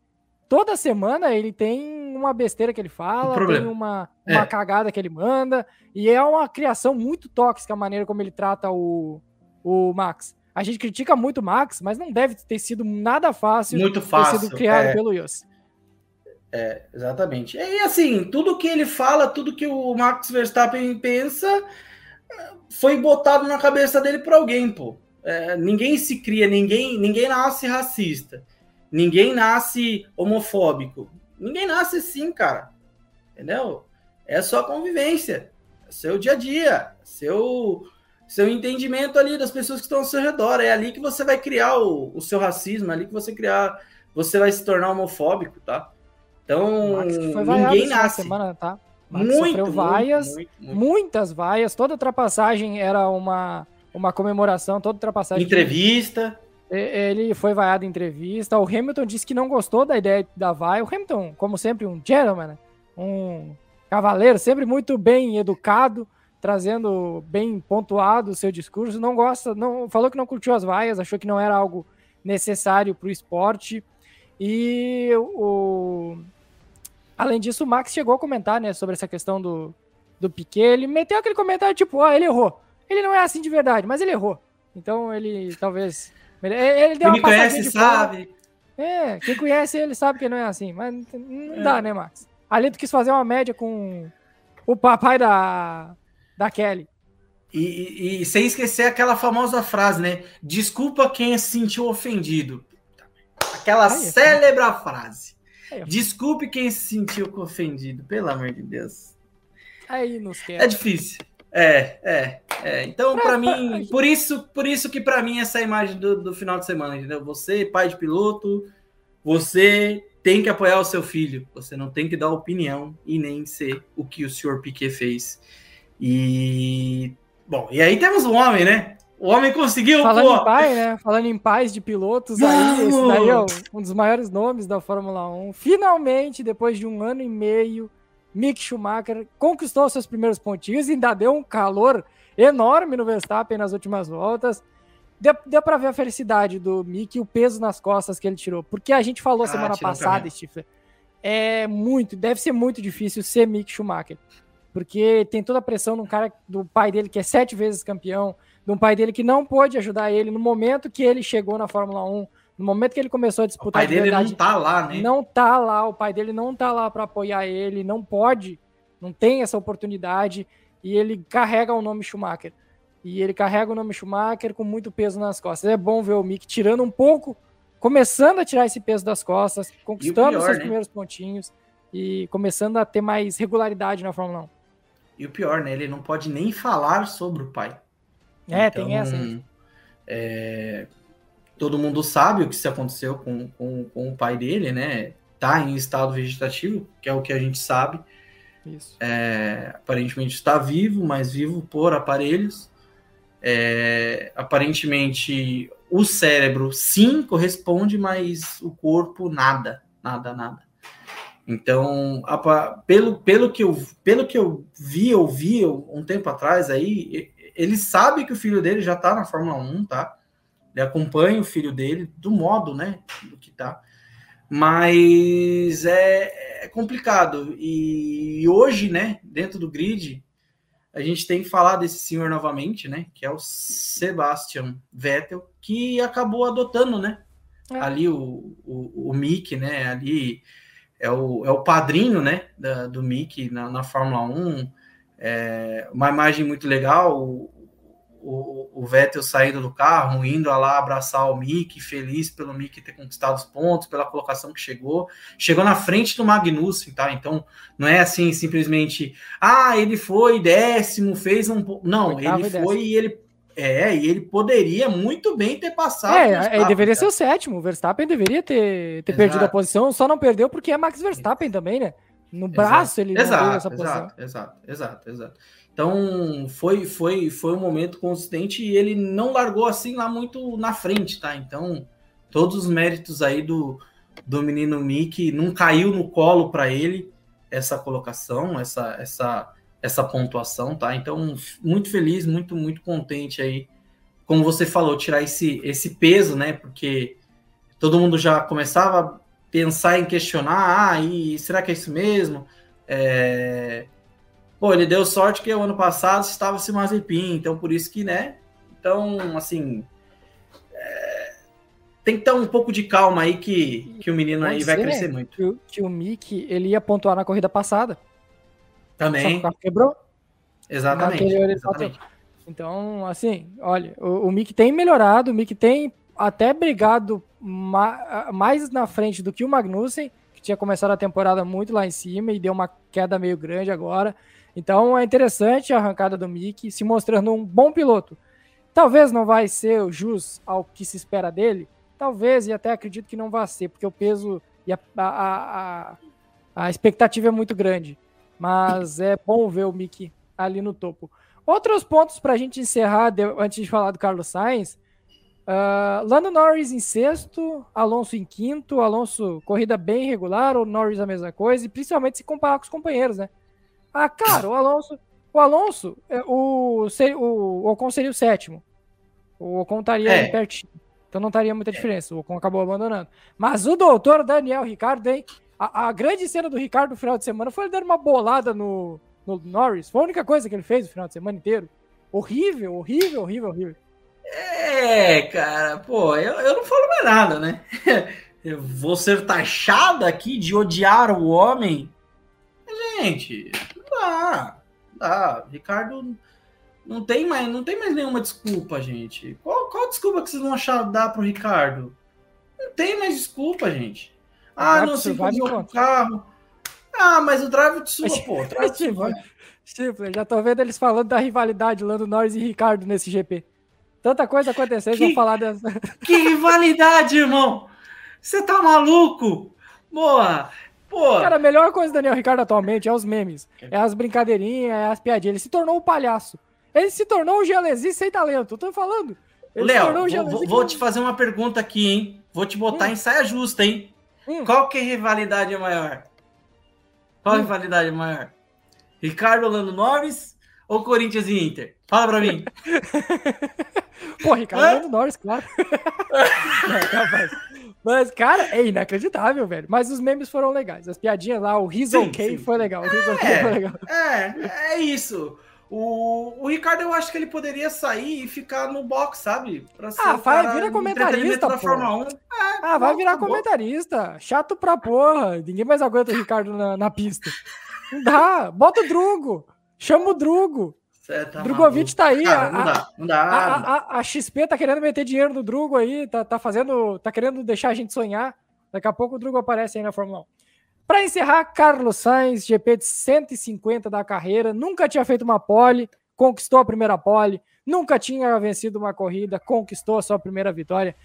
Toda semana ele tem uma besteira que ele fala, tem uma, uma é. cagada que ele manda, e é uma criação muito tóxica a maneira como ele trata o, o Max. A gente critica muito o Max, mas não deve ter sido nada fácil, muito fácil ter sido criado é. pelo Yos. É, exatamente. E assim, tudo que ele fala, tudo que o Max Verstappen pensa, foi botado na cabeça dele por alguém, pô. É, ninguém se cria, ninguém, ninguém nasce racista, ninguém nasce homofóbico, ninguém nasce assim, cara. Entendeu? É só convivência. seu dia a dia, seu seu entendimento ali das pessoas que estão ao seu redor. É ali que você vai criar o, o seu racismo, é ali que você criar, você vai se tornar homofóbico, tá? Então, ninguém nasce. Semana, tá? muito, sofreu vaias, muito, muito, muitas vaias, toda ultrapassagem era uma, uma comemoração, toda ultrapassagem. Entrevista. Ele foi vaiado em entrevista. O Hamilton disse que não gostou da ideia da vaia. O Hamilton, como sempre, um gentleman, né? um cavaleiro, sempre muito bem educado, trazendo bem pontuado o seu discurso. Não gosta, não falou que não curtiu as vaias, achou que não era algo necessário para o esporte. E o, Além disso, o Max chegou a comentar, né, sobre essa questão do, do Piquet. Ele meteu aquele comentário tipo, oh, ele errou. Ele não é assim de verdade, mas ele errou. Então ele talvez. Ele deu quem uma conhece sabe. É, quem conhece ele sabe que não é assim, mas não é. dá, né, Max? Ali tu quis fazer uma média com o papai da, da Kelly. E, e, e, sem esquecer aquela famosa frase, né? Desculpa quem se sentiu ofendido. Aquela Ai, célebre frase. Desculpe quem se sentiu ofendido, pelo amor de Deus. Aí nos quer. É difícil. É, é, é. Então, para mim, por isso, por isso que para mim essa imagem do, do final de semana, entendeu? Você, pai de piloto, você tem que apoiar o seu filho. Você não tem que dar opinião e nem ser o que o senhor Piquet fez. E bom, e aí temos um homem, né? O homem conseguiu, Falando pô. em pai, né? Falando em pais de pilotos, aí, esse daí é um dos maiores nomes da Fórmula 1. Finalmente, depois de um ano e meio, Mick Schumacher conquistou seus primeiros pontinhos e ainda deu um calor enorme no Verstappen nas últimas voltas. Deu, deu para ver a felicidade do Mick e o peso nas costas que ele tirou. Porque a gente falou ah, semana passada, Stifler, é muito, deve ser muito difícil ser Mick Schumacher. Porque tem toda a pressão no cara do pai dele, que é sete vezes campeão, de um pai dele que não pôde ajudar ele no momento que ele chegou na Fórmula 1, no momento que ele começou a disputar. O pai dele verdade, não tá lá, né? Não tá lá, o pai dele não tá lá para apoiar ele, não pode, não tem essa oportunidade e ele carrega o nome Schumacher. E ele carrega o nome Schumacher com muito peso nas costas. É bom ver o Mick tirando um pouco, começando a tirar esse peso das costas, conquistando pior, seus né? primeiros pontinhos e começando a ter mais regularidade na Fórmula 1. E o pior, né? Ele não pode nem falar sobre o pai. É, então, tem essa. É, todo mundo sabe o que se aconteceu com, com, com, o pai dele, né? Tá em estado vegetativo, que é o que a gente sabe. Isso. É, aparentemente está vivo, mas vivo por aparelhos. É, aparentemente o cérebro sim corresponde, mas o corpo nada, nada, nada. Então, a, pelo, pelo, que eu, pelo que eu vi, ouvi um tempo atrás aí, ele sabe que o filho dele já está na Fórmula 1, tá? Ele acompanha o filho dele do modo, né, do que tá. Mas é, é complicado. E hoje, né, dentro do grid, a gente tem que falar desse senhor novamente, né, que é o Sebastian Vettel, que acabou adotando, né, é. ali o, o, o Mick, né, ali é o, é o padrinho, né, da, do Mick na, na Fórmula 1, é, uma imagem muito legal, o, o, Vettel saindo do carro, indo lá abraçar o Mick, feliz pelo Mick ter conquistado os pontos, pela colocação que chegou. Chegou na frente do Magnussen, tá? Então, não é assim simplesmente, ah, ele foi décimo, fez um. Não, ele foi e ele. É, e ele poderia muito bem ter passado. É, ele deveria ser o sétimo. O Verstappen deveria ter, ter perdido a posição, só não perdeu porque é Max Verstappen também, né? No braço exato, ele exato, essa posição. Exato, exato, exato, exato. Então foi foi foi um momento consistente e ele não largou assim lá muito na frente, tá? Então todos os méritos aí do, do menino Mick não caiu no colo para ele essa colocação, essa essa essa pontuação, tá? Então muito feliz, muito muito contente aí, como você falou, tirar esse esse peso, né? Porque todo mundo já começava pensar em questionar, ah, e será que é isso mesmo? É... Pô, ele deu sorte que o ano passado estava se Mazepin, então por isso que, né? Então, assim, é... tem que ter um pouco de calma aí que, que o menino Pode aí vai crescer muito. Que o, que o Mick, ele ia pontuar na corrida passada. Também. Só que o carro quebrou. Exatamente. exatamente. Então, assim, olha, o, o Mick tem melhorado, o Mick tem até brigado mais na frente do que o Magnussen, tinha começado a temporada muito lá em cima e deu uma queda meio grande agora. Então é interessante a arrancada do Mick, se mostrando um bom piloto. Talvez não vai ser o jus ao que se espera dele, talvez, e até acredito que não vai ser, porque o peso e a, a, a, a expectativa é muito grande. Mas é bom ver o Mick ali no topo. Outros pontos para a gente encerrar, antes de falar do Carlos Sainz. Uh, Lando Norris em sexto, Alonso em quinto, Alonso corrida bem regular, o Norris a mesma coisa, e principalmente se comparar com os companheiros, né? Ah, cara, o Alonso, o Alonso, é, o, o, Ocon seria o sétimo. O Ocon estaria é. pertinho. Então não estaria muita diferença. O Ocon acabou abandonando. Mas o doutor Daniel Ricardo, hein? A, a grande cena do Ricardo no final de semana foi ele dando uma bolada no, no Norris. Foi a única coisa que ele fez no final de semana inteiro. Horrível, horrível, horrível, horrível. É, cara, pô, eu, eu não falo mais nada, né? *laughs* Eu vou ser taxado aqui de odiar o homem. Gente, não dá. Não dá. Ricardo não tem mais, não tem mais nenhuma desculpa, gente. Qual, qual desculpa que vocês vão achar dar pro Ricardo? Não tem mais desculpa, gente. Ah, não, se o carro. Ah, mas o Drive de sua, pô. Drive tipo, tipo, já tô vendo eles falando da rivalidade Lando Norris e Ricardo nesse GP. Tanta coisa acontecendo, que, falar dessa. Que rivalidade, irmão! Você tá maluco? Boa! Pô. Cara, a melhor coisa do Daniel Ricardo atualmente é os memes. É as brincadeirinhas, é as piadinhas. Ele se tornou um palhaço. Ele se tornou um Gelesi sem talento. Eu tô falando. Léo, um vou, vou, te fazer uma pergunta aqui, hein? Vou te botar hum. em saia justa, hein? Hum. Qual que é a rivalidade maior? Qual hum. rivalidade maior? Ricardo Lando Norris ou Corinthians e Inter? Fala pra mim. *laughs* Pô, Ricardo Lando Norris, claro. *laughs* Mas, cara, é inacreditável, velho. Mas os memes foram legais. As piadinhas lá, o Riz OK foi legal. O Riz é, foi legal. É, é isso. O, o Ricardo, eu acho que ele poderia sair e ficar no box, sabe? Pra ser ah, vai virar comentarista, Fórmula 1. É, ah, vai virar comentarista. Chato pra porra. Ninguém mais aguenta o Ricardo na, na pista. Não dá. Bota o Drugo. Chama o Drugo. Tá Drogovic tá aí. Cara, não dá, não dá. A, a, a, XP tá querendo meter dinheiro no Drugo aí, tá, tá fazendo, tá querendo deixar a gente sonhar. Daqui a pouco o Drugo aparece aí na Fórmula 1. Para encerrar, Carlos Sainz, GP de 150 da carreira, nunca tinha feito uma pole, conquistou a primeira pole, nunca tinha vencido uma corrida, conquistou a sua primeira vitória.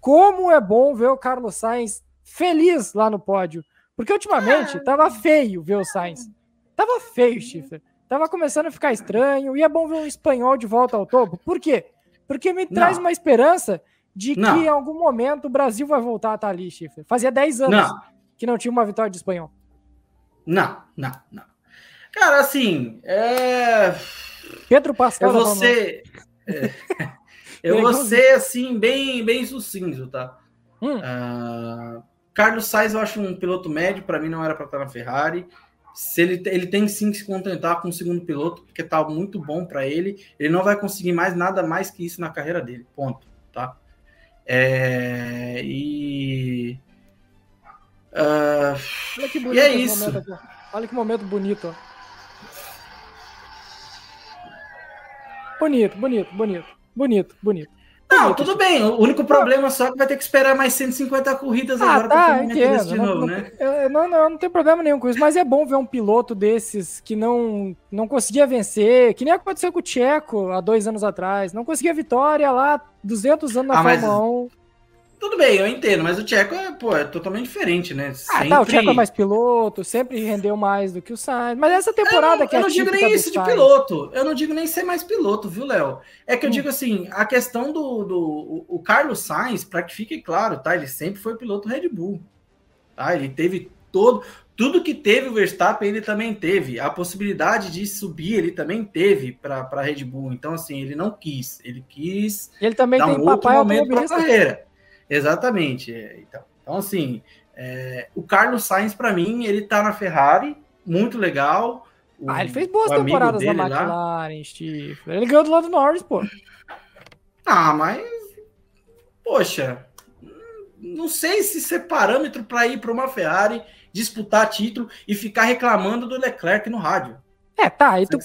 Como é bom ver o Carlos Sainz feliz lá no pódio, porque ultimamente tava feio ver o Sainz. Tava feio, Schiffer. Tava começando a ficar estranho, e é bom ver um espanhol de volta ao topo. Por quê? Porque me traz uma esperança de Não. que em algum momento o Brasil vai voltar a estar ali, Schiffer. Fazia 10 anos. Não que não tinha uma vitória de espanhol. Não, não, não. Cara, assim, é... Pedro Pascal. Eu vou ser, é... *laughs* eu vou ser assim, bem, bem sucinto, tá? Hum. Uh... Carlos Sainz eu acho um piloto médio, para mim não era para estar na Ferrari. Se ele, ele tem sim que se contentar com o segundo piloto, porque tá muito bom para ele. Ele não vai conseguir mais nada mais que isso na carreira dele. Ponto, tá? É, e Uh, Olha que bonito e é isso. Olha que momento bonito. Ó. Bonito, bonito, bonito. Bonito, bonito. Não, tudo bem. O único problema só é que vai ter que esperar mais 150 corridas ah, agora tá, para entendo. de novo, não, né? Eu, não, não, não tem problema nenhum com isso, mas é bom ver um piloto desses que não, não conseguia vencer, que nem aconteceu com o Tcheco há dois anos atrás. Não conseguia vitória lá, 200 anos na ah, Fórmula mas... 1. Tudo bem, eu entendo, mas o Tcheco é, pô, é totalmente diferente, né? Sempre... Ah, tá, o Tcheco é mais piloto, sempre rendeu mais do que o Sainz. Mas essa temporada não, que é Eu não digo nem isso de piloto. Eu não digo nem ser mais piloto, viu, Léo? É que eu hum. digo assim, a questão do, do o, o Carlos Sainz, para que fique claro, tá? Ele sempre foi piloto Red Bull. Tá? Ele teve todo tudo que teve o Verstappen, ele também teve. A possibilidade de subir, ele também teve para a Red Bull. Então, assim, ele não quis. Ele quis ele também dar tem um outro momento para a carreira. Exatamente. É, então, então assim, é, o Carlos Sainz, para mim, ele tá na Ferrari, muito legal. O, ah, ele fez boas temporadas na McLaren, Steve. Ele ganhou do lado do Norris, pô. Ah, mas. Poxa, não sei se isso é parâmetro para ir para uma Ferrari disputar título e ficar reclamando do Leclerc no rádio. É, tá, aí tu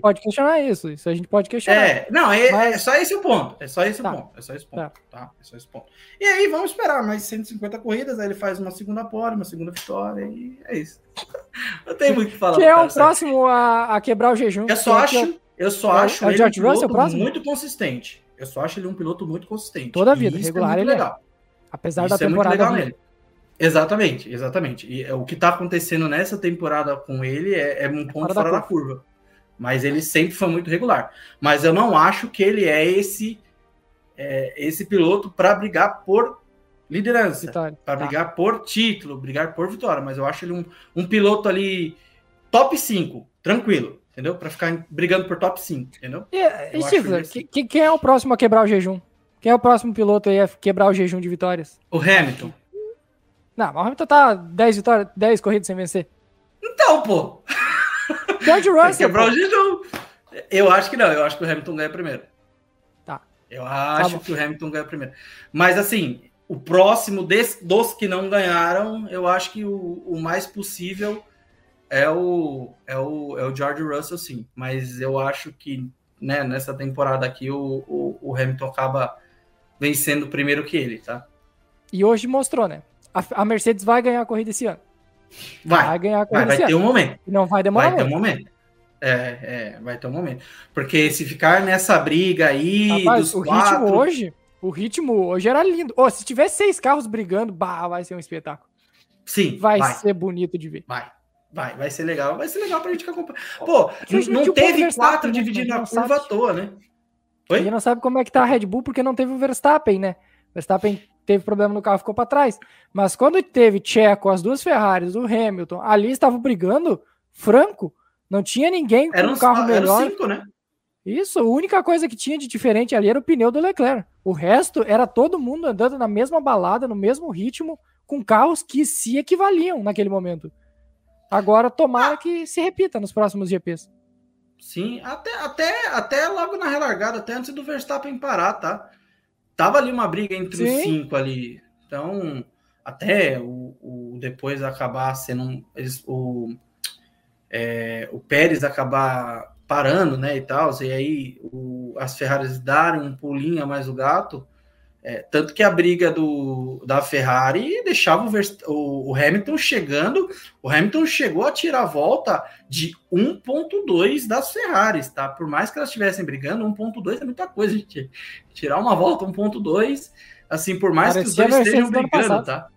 pode questionar isso. Isso a gente pode questionar. É, não, é, Mas... é só esse o ponto. É só esse tá. o ponto. É só esse ponto. Tá. tá. É só esse ponto. E aí, vamos esperar mais 150 corridas. Aí ele faz uma segunda pole, uma segunda vitória. E é isso. *laughs* Não tem muito o que falar. Que é o próximo a, a, quebrar o jejum. Eu só acho, eu só é, acho é ele um piloto muito consistente. Eu só acho ele um piloto muito consistente. Toda a vida, é regular é ele legal. É. Apesar isso da temporada. É muito legal nele. Exatamente, exatamente. E o que está acontecendo nessa temporada com ele é, é um ponto fora, fora da, curva. da curva mas ele sempre foi muito regular. Mas eu não acho que ele é esse é, esse piloto para brigar por liderança, para tá. brigar por título, brigar por vitória. Mas eu acho ele um, um piloto ali top 5, tranquilo, entendeu? Para ficar brigando por top 5, entendeu? E, e Steve, que, quem é o próximo a quebrar o jejum? Quem é o próximo piloto aí a quebrar o jejum de vitórias? O Hamilton. Não, o Hamilton tá 10 vitórias, 10 corridas sem vencer. Então, pô. George Russell. Quebrar o jejum. Eu acho que não, eu acho que o Hamilton ganha primeiro. Tá. Eu acho tá que o Hamilton ganha primeiro. Mas assim, o próximo dos que não ganharam, eu acho que o, o mais possível é o, é, o, é o George Russell, sim. Mas eu acho que né, nessa temporada aqui o, o, o Hamilton acaba vencendo primeiro que ele, tá? E hoje mostrou, né? A, Mercedes vai ganhar a corrida esse ano. Vai, vai ganhar a corrida. Vai, vai ter um momento. Não vai demorar Vai ter um momento. É, é, vai ter um momento. Porque se ficar nessa briga aí. Rapaz, o quatro... ritmo hoje. O ritmo hoje era lindo. Oh, se tiver seis carros brigando, bah, vai ser um espetáculo. Sim. Vai, vai, ser bonito de ver. Vai. Vai, vai ser legal. Vai ser legal pra gente acompanhar. Pô, não, não teve quatro né? dividindo a curva à toa, né? Oi? A gente não sabe como é que tá a Red Bull, porque não teve o Verstappen, né? Verstappen teve problema no carro, ficou para trás. Mas quando teve Checo, as duas Ferraris, o Hamilton, ali estavam brigando franco. Não tinha ninguém com um carro melhor. Cinco, né? Isso, a única coisa que tinha de diferente ali era o pneu do Leclerc. O resto era todo mundo andando na mesma balada, no mesmo ritmo, com carros que se equivaliam naquele momento. Agora, tomara que se repita nos próximos GPs. Sim, até, até, até logo na relargada, até antes do Verstappen parar, tá? Tava ali uma briga entre Sim. os cinco ali. Então, até o, o depois acabar sendo eles, o, é, o Pérez acabar parando, né, e tal, e aí o, as Ferraris darem um pulinho a mais o gato, é, tanto que a briga do, da Ferrari deixava o, o, o, Hamilton chegando. O Hamilton chegou a tirar a volta de 1,2 das Ferraris, tá? Por mais que elas estivessem brigando, 1,2 é muita coisa, gente. Tirar uma volta 1,2, assim, por mais Parecia que os dois estejam brigando, tá?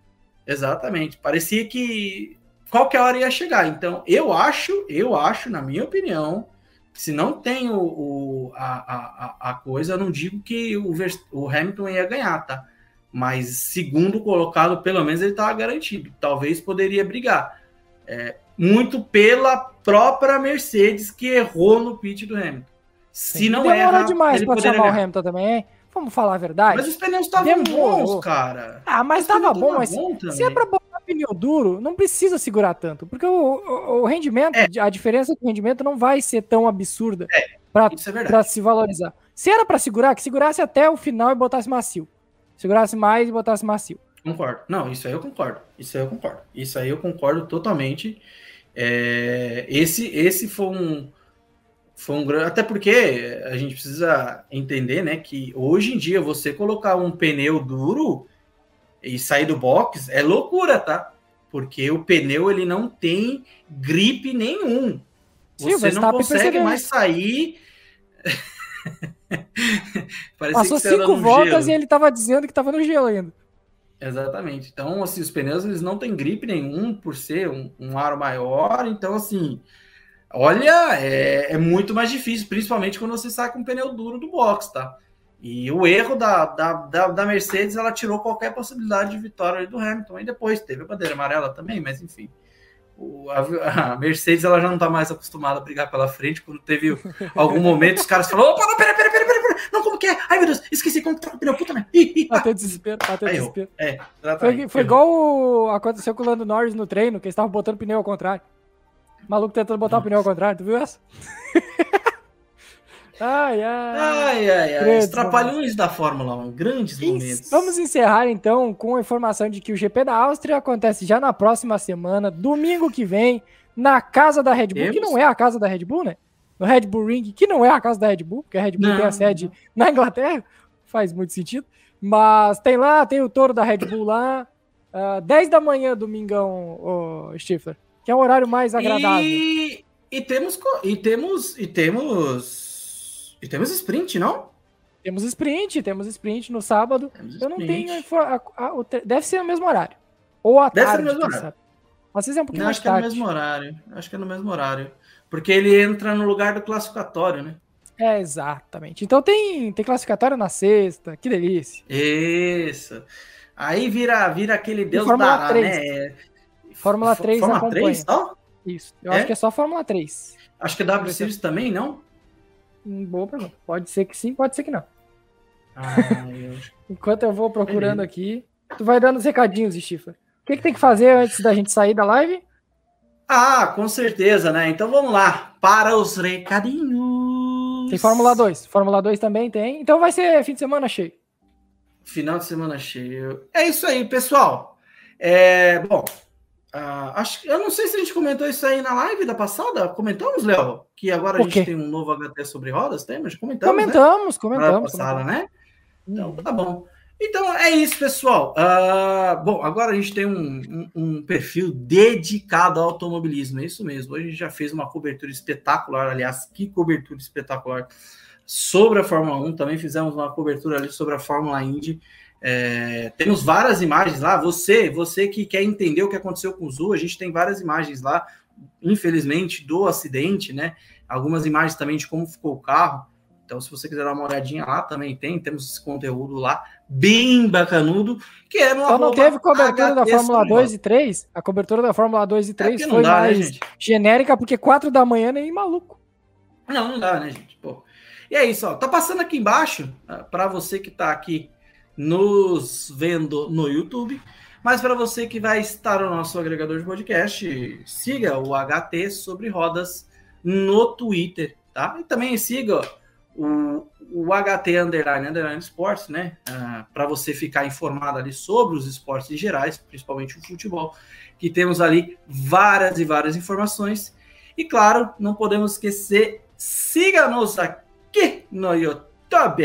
Exatamente. Parecia que qualquer hora ia chegar. Então, eu acho, eu acho, na minha opinião, se não tem o, o a, a, a, coisa, eu não digo que o, o Hamilton ia ganhar, tá? Mas segundo colocado, pelo menos ele estava garantido. Talvez poderia brigar. É, muito pela própria Mercedes que errou no pit do Hamilton. Se Sim, não demora erra, demais para chamar ganhar. o Hamilton também. Vamos falar a verdade. Mas os pneus estavam bons, cara. Ah, mas estava bom, mas bom se é para pneu duro, não precisa segurar tanto, porque o, o, o rendimento, é. a diferença do rendimento não vai ser tão absurda é. para é se valorizar. Se era para segurar, que segurasse até o final e botasse macio. Segurasse mais e botasse macio. Concordo. Não, isso aí eu concordo. Isso aí eu concordo. Isso aí eu concordo totalmente. É, esse, esse foi um, foi um grande. Até porque a gente precisa entender, né, que hoje em dia você colocar um pneu duro e sair do box é loucura, tá? Porque o pneu ele não tem gripe nenhum. Sim, você não consegue mais sair. *laughs* Passou cinco voltas e ele estava dizendo que estava no gelo ainda. Exatamente. Então, assim, os pneus eles não têm gripe nenhum por ser um, um aro maior. Então, assim, olha, é, é, muito mais difícil, principalmente quando você sai com um pneu duro do box, tá? E o erro da, da, da, da, Mercedes, ela tirou qualquer possibilidade de vitória do Hamilton. E depois teve a bandeira amarela também, mas enfim. O, a, a, Mercedes ela já não está mais acostumada a brigar pela frente. Quando teve algum *laughs* momento, os caras falaram: opa, não, pera, pera, pera, pera, não, como que é? Ai meu Deus, esqueci como tá o pneu, puta merda. Bateu desespero, bateu desespero. É, foi, foi igual aconteceu com o Lando Norris no treino, que eles estavam botando pneu ao contrário. O maluco tentando botar Nossa. o pneu ao contrário, tu viu essa? *laughs* Ai, ai. Ai, ai, ai. Os trapalhões da Fórmula 1, grandes momentos. Vamos encerrar então com a informação de que o GP da Áustria acontece já na próxima semana, domingo que vem, na casa da Red Bull, Temos? que não é a casa da Red Bull, né? No Red Bull Ring, que não é a casa da Red Bull, porque a Red Bull não, tem a sede não. na Inglaterra, faz muito sentido. Mas tem lá, tem o touro da Red Bull lá, uh, ah, 10 da manhã, domingão, oh, Stifler, que é o horário mais agradável. E, e temos e temos e temos e temos sprint, não? Temos sprint, temos sprint no sábado. Temos Eu não sprint. tenho a, a, a, deve ser no mesmo horário. Ou à deve tarde, ser no mesmo horário. Às vezes é um pouquinho não, mais acho tarde. que é no mesmo horário. Acho que é no mesmo horário. Porque ele entra no lugar do classificatório, né? É, exatamente. Então tem, tem classificatório na sexta, que delícia. Isso. Aí vira, vira aquele Deus Fórmula 3. né? Fórmula 3 Fórmula acompanha. 3 só? Isso. Eu é? acho que é só Fórmula 3. Acho que é W Series também, não? Hum, boa pergunta. Pode ser que sim, pode ser que não. Ah, eu... *laughs* Enquanto eu vou procurando aqui, tu vai dando os recadinhos, Stifler. O que, que tem que fazer antes da gente sair da live? Ah, com certeza, né? Então vamos lá, para os recadinhos. Tem Fórmula 2. Fórmula 2 também tem. Então vai ser fim de semana cheio. Final de semana cheio. É isso aí, pessoal. É, bom, uh, acho, eu não sei se a gente comentou isso aí na live da passada. Comentamos, Léo? Que agora a gente tem um novo HT sobre rodas, tem? Mas comentamos. Comentamos, né? comentamos. Passada, comentamos. né? Então, tá bom. Então é isso, pessoal. Uh, bom, agora a gente tem um, um, um, perfil dedicado ao automobilismo, é isso mesmo. Hoje a gente já fez uma cobertura espetacular, aliás, que cobertura espetacular sobre a Fórmula 1. Também fizemos uma cobertura ali sobre a Fórmula Indy. É, temos várias imagens lá. Você, você que quer entender o que aconteceu com o Zu, a gente tem várias imagens lá, infelizmente, do acidente, né? Algumas imagens também de como ficou o carro. Então, se você quiser dar uma olhadinha lá, também tem, temos esse conteúdo lá, bem bacanudo, que é no Só não teve cobertura da Fórmula 2 e 3? A cobertura da Fórmula 2 e 3 é foi dá, né, mais né, genérica, porque 4 da manhã nem maluco. Não, não dá, né, gente? Pô. E é isso, ó. Tá passando aqui embaixo, ah, para você que tá aqui nos vendo no YouTube, mas para você que vai estar no nosso agregador de podcast, siga o HT sobre rodas no Twitter, tá? E também siga o, o HT Underline Underline Sports, né? Ah, para você ficar informado ali sobre os esportes em gerais, principalmente o futebol, que temos ali várias e várias informações. E claro, não podemos esquecer, siga-nos aqui no YouTube.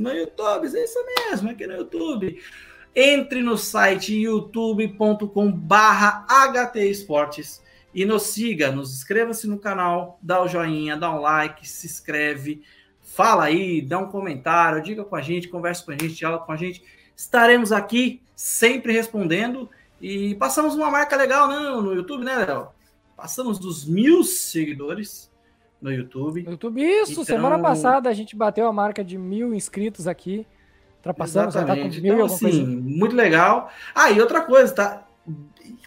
No YouTube, é isso mesmo, aqui no YouTube. Entre no site youtube.com barra HT Esportes e nos siga, nos inscreva-se no canal, dá o joinha, dá um like, se inscreve, Fala aí, dá um comentário, diga com a gente, converse com a gente, dialoga com a gente. Estaremos aqui sempre respondendo e passamos uma marca legal né, no YouTube, né, Léo? Passamos dos mil seguidores no YouTube. YouTube, isso. Então... Semana passada a gente bateu a marca de mil inscritos aqui. Ultrapassamos, já tá com mil então, assim, muito legal. Ah, e outra coisa, tá?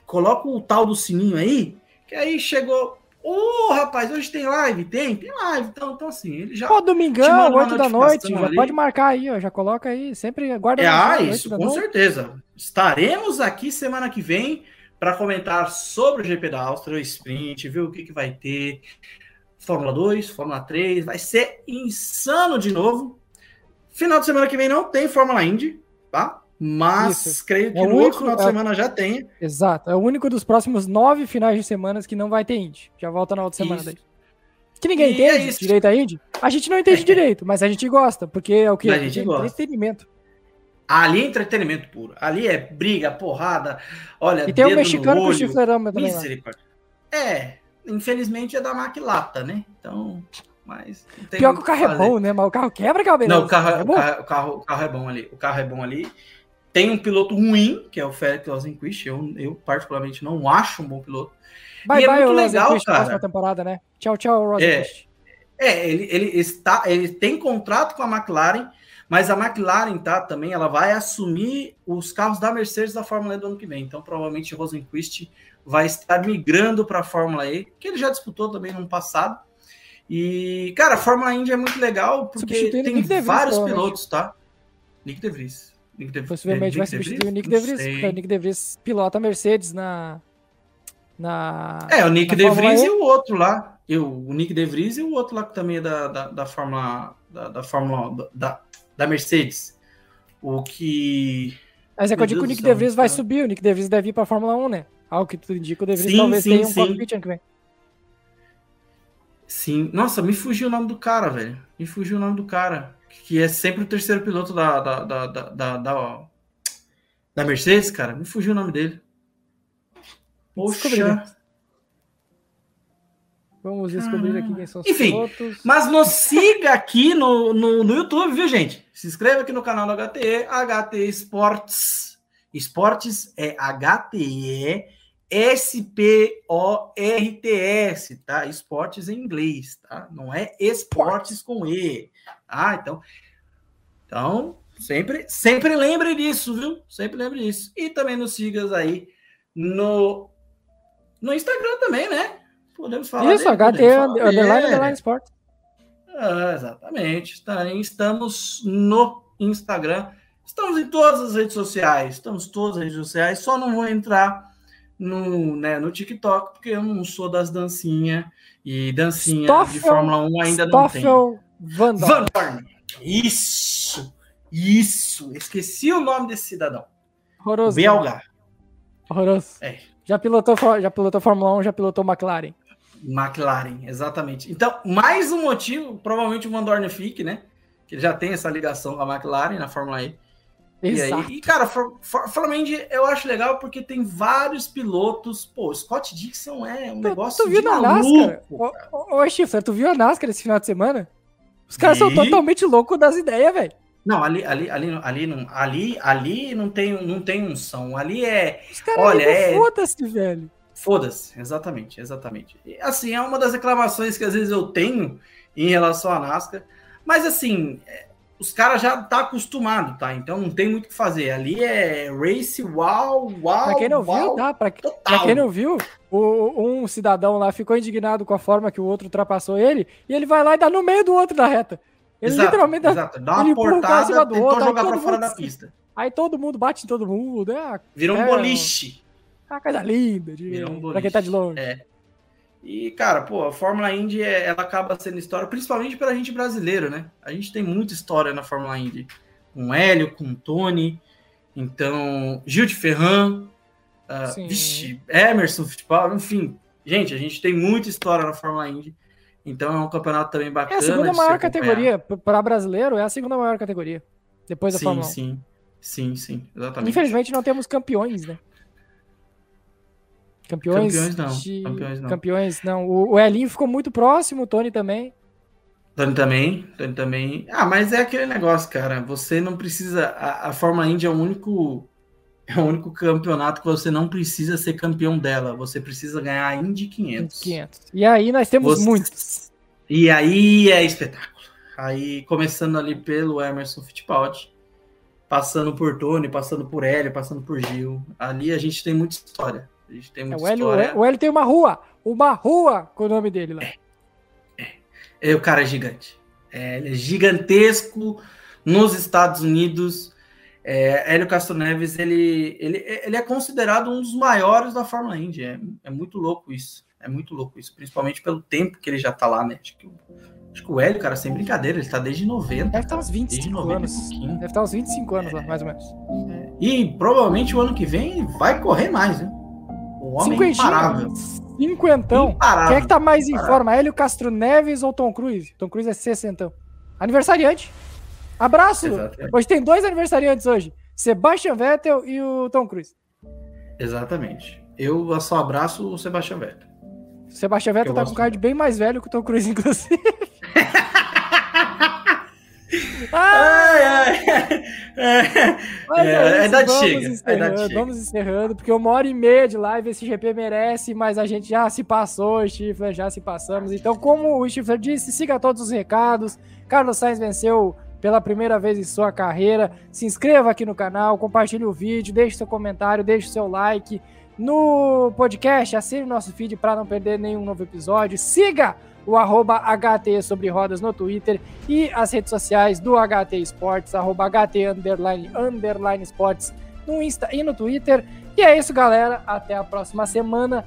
Coloca o tal do sininho aí, que aí chegou Ô, oh, rapaz, hoje tem live? Tem? Tem live. Então, então assim, ele já. Pô, domingão, 8 da noite. Já pode marcar aí, ó. Já coloca aí. Sempre guarda. É, ah, isso, com noite. certeza. Estaremos aqui semana que vem para comentar sobre o GP da Áustria, o sprint, ver o que, que vai ter. Fórmula 2, Fórmula 3. Vai ser insano de novo. Final de semana que vem não tem Fórmula Indy, tá? Mas Isso. creio é que é no único, final de é semana já tem. Exato. É o único dos próximos nove finais de semanas que não vai ter Indy. Já volta na outra semana isso. daí. Que ninguém e entende é direito a Indy. A gente não entende *laughs* direito, mas a gente gosta, porque é o que? A gente é gosta. entretenimento. Ali é entretenimento puro. Ali é briga, porrada. Olha, e tem um mexicano com chiflerama também. É, infelizmente é da Maquilata, né? Então. Mas Pior que o carro é bom, né? Mas o carro quebra, Calbeirão. Não, o carro, é, é o, carro, o, carro, o carro é bom ali. O carro é bom ali. Tem um piloto ruim, que é o Félix Rosenquist. Eu, eu, particularmente, não acho um bom piloto. Bye, e é bye, é muito legal, cara. Próxima temporada, né? Tchau, tchau, Rosenquist. É, é, ele, ele, está, ele tem contrato com a McLaren, mas a McLaren, tá, também, ela vai assumir os carros da Mercedes da Fórmula E do ano que vem. Então, provavelmente, Rosenquist vai estar migrando para a Fórmula E, que ele já disputou também no ano passado. E, cara, a Fórmula Indy é muito legal porque tem vários pilotos, tá? Nick DeVries. Nick De... Possivelmente vai substituir o Nick De Vries, porque o Nick De Vries pilota a Mercedes na. na é, o Nick De Vries e o outro lá. Eu, o Nick De Vries e o outro lá que também é da, da, da Fórmula da, da Fórmula da, da Mercedes. O que. Mas é que eu digo que o Nick De Vries vai subir, o Nick De Vries deve ir pra Fórmula 1, né? Algo que tu indica, o De Vries sim, talvez sim, tenha um ano que vem. Sim. Nossa, me fugiu o nome do cara, velho. Me fugiu o nome do cara. Que é sempre o terceiro piloto da, da, da, da, da, da, da Mercedes, cara. Me fugiu o nome dele. Poxa. Vamos descobrir aqui quem são os Enfim, pilotos. Mas nos siga aqui no, no, no YouTube, viu, gente? Se inscreva aqui no canal do HTE, HTE Esportes. Esportes é HTE S-P-O-R-T-S, tá? Esportes em inglês, tá? Não é esportes com E. Ah, então. Então, sempre, sempre lembre disso, viu? Sempre lembre disso. E também nos siga aí no, no Instagram também, né? Podemos falar. Isso, HT Underline Underline Sport. Ah, exatamente. Também estamos no Instagram. Estamos em todas as redes sociais. Estamos em todas as redes sociais. Só não vou entrar no, né, no TikTok, porque eu não sou das dancinhas. E dancinha Stoffel, de Fórmula 1 ainda Stoffel não tem. Van Dorn. Van Dorn. Isso! Isso! Esqueci o nome desse cidadão. Horroroso. Belga. Horroroso. É. Já pilotou, já pilotou Fórmula 1, já pilotou McLaren. McLaren, exatamente. Então, mais um motivo, provavelmente o Van Dorn fique, né? Que ele já tem essa ligação com a McLaren na Fórmula E. Exato. E, aí, e cara, Indy eu acho legal porque tem vários pilotos. Pô, Scott Dixon é um tu, negócio tu viu na NASCAR? Ô, ô, Chifre, tu viu a NASCAR esse final de semana? Os caras e... são totalmente loucos das ideias, velho. Não, ali, ali, ali, ali, não, ali, ali não tem, não tem unção. Ali é. Olha, é. Foda-se, velho. Foda-se, exatamente, exatamente. E, assim, é uma das reclamações que às vezes eu tenho em relação à NASCAR. Mas assim, é, os caras já tá acostumado, tá? Então não tem muito o que fazer. Ali é race, uau, uau. Pra quem não uau, viu, tá? Pra, pra, quem não viu, o, um cidadão lá ficou indignado com a forma que o outro ultrapassou ele, e ele vai lá e dá no meio do outro da reta. Ele exato, literalmente exato. dá uma portada, tentou outro, jogar pra fora da pista. Aí todo mundo bate em todo mundo. É, Virou é, um boliche. É uma coisa linda. De, Virou um boliche. Pra quem tá de longe. É. E, cara, pô, a Fórmula Indy, é, ela acaba sendo história, principalmente pra gente brasileiro, né? A gente tem muita história na Fórmula Indy. Com Hélio, com o Tony, então, Gil de Ferran, uh, vixe, Emerson Fittipaldi, enfim. Gente, a gente tem muita história na Fórmula Indy. Então é um campeonato também bacana. É a segunda maior categoria. Para brasileiro, é a segunda maior categoria. Depois da sim, Fórmula 1. Sim, sim, sim, exatamente. Infelizmente não temos campeões, né? Campeões, campeões não. De... Campeões não. Campeões não. O, o Elinho ficou muito próximo, o Tony também. Tony também, Tony também. Ah, mas é aquele negócio, cara. Você não precisa. A, a Fórmula Indy é o único. É o único campeonato que você não precisa ser campeão dela. Você precisa ganhar a Indy 500. 500. E aí nós temos você... muitos. E aí é espetáculo. Aí começando ali pelo Emerson Fittipaldi, passando por Tony, passando por Hélio, passando por Gil. Ali a gente tem muita história. A gente tem muita é, o Hélio, história. O Hélio tem uma rua, uma rua com o nome dele lá. É, é. é o cara é gigante. É, ele é gigantesco nos Estados Unidos. É, Hélio Castro Neves, ele, ele, ele é considerado um dos maiores da Fórmula Indy. É, é muito louco isso. É muito louco isso, principalmente pelo tempo que ele já tá lá, né? Acho que, acho que o Hélio, cara, sem brincadeira, ele tá desde 90. Deve estar tá uns 25 anos. Deve estar tá uns 25 anos é, lá, mais ou menos. É. E provavelmente o ano que vem vai correr mais, né? O homem Cinquentinho. imparável. Cinquentão. Imparável. Quem é que tá mais em forma? Hélio Castro Neves ou Tom Cruise? Tom Cruise é sessentão. Aniversariante. Abraço! Exatamente. Hoje tem dois aniversariantes hoje. Sebastian Vettel e o Tom Cruise. Exatamente. Eu só abraço o Sebastian Vettel. O Sebastian Vettel tá com um card bem mais velho que o Tom Cruise, *laughs* inclusive. *laughs* ai, ai. É, Mas é, é, a idade chega. Encerrando. Vamos encerrando, porque uma hora e meia de live esse GP merece, mas a gente já se passou, Stifler, já se passamos. Então, como o Stifler disse, siga todos os recados. Carlos Sainz venceu pela primeira vez em sua carreira. Se inscreva aqui no canal, compartilhe o vídeo, deixe seu comentário, deixe seu like. No podcast, assine o nosso feed para não perder nenhum novo episódio. Siga o arroba HT sobre rodas no Twitter e as redes sociais do HT Esportes, arroba HT underline, underline Esportes no Insta e no Twitter. E é isso, galera. Até a próxima semana.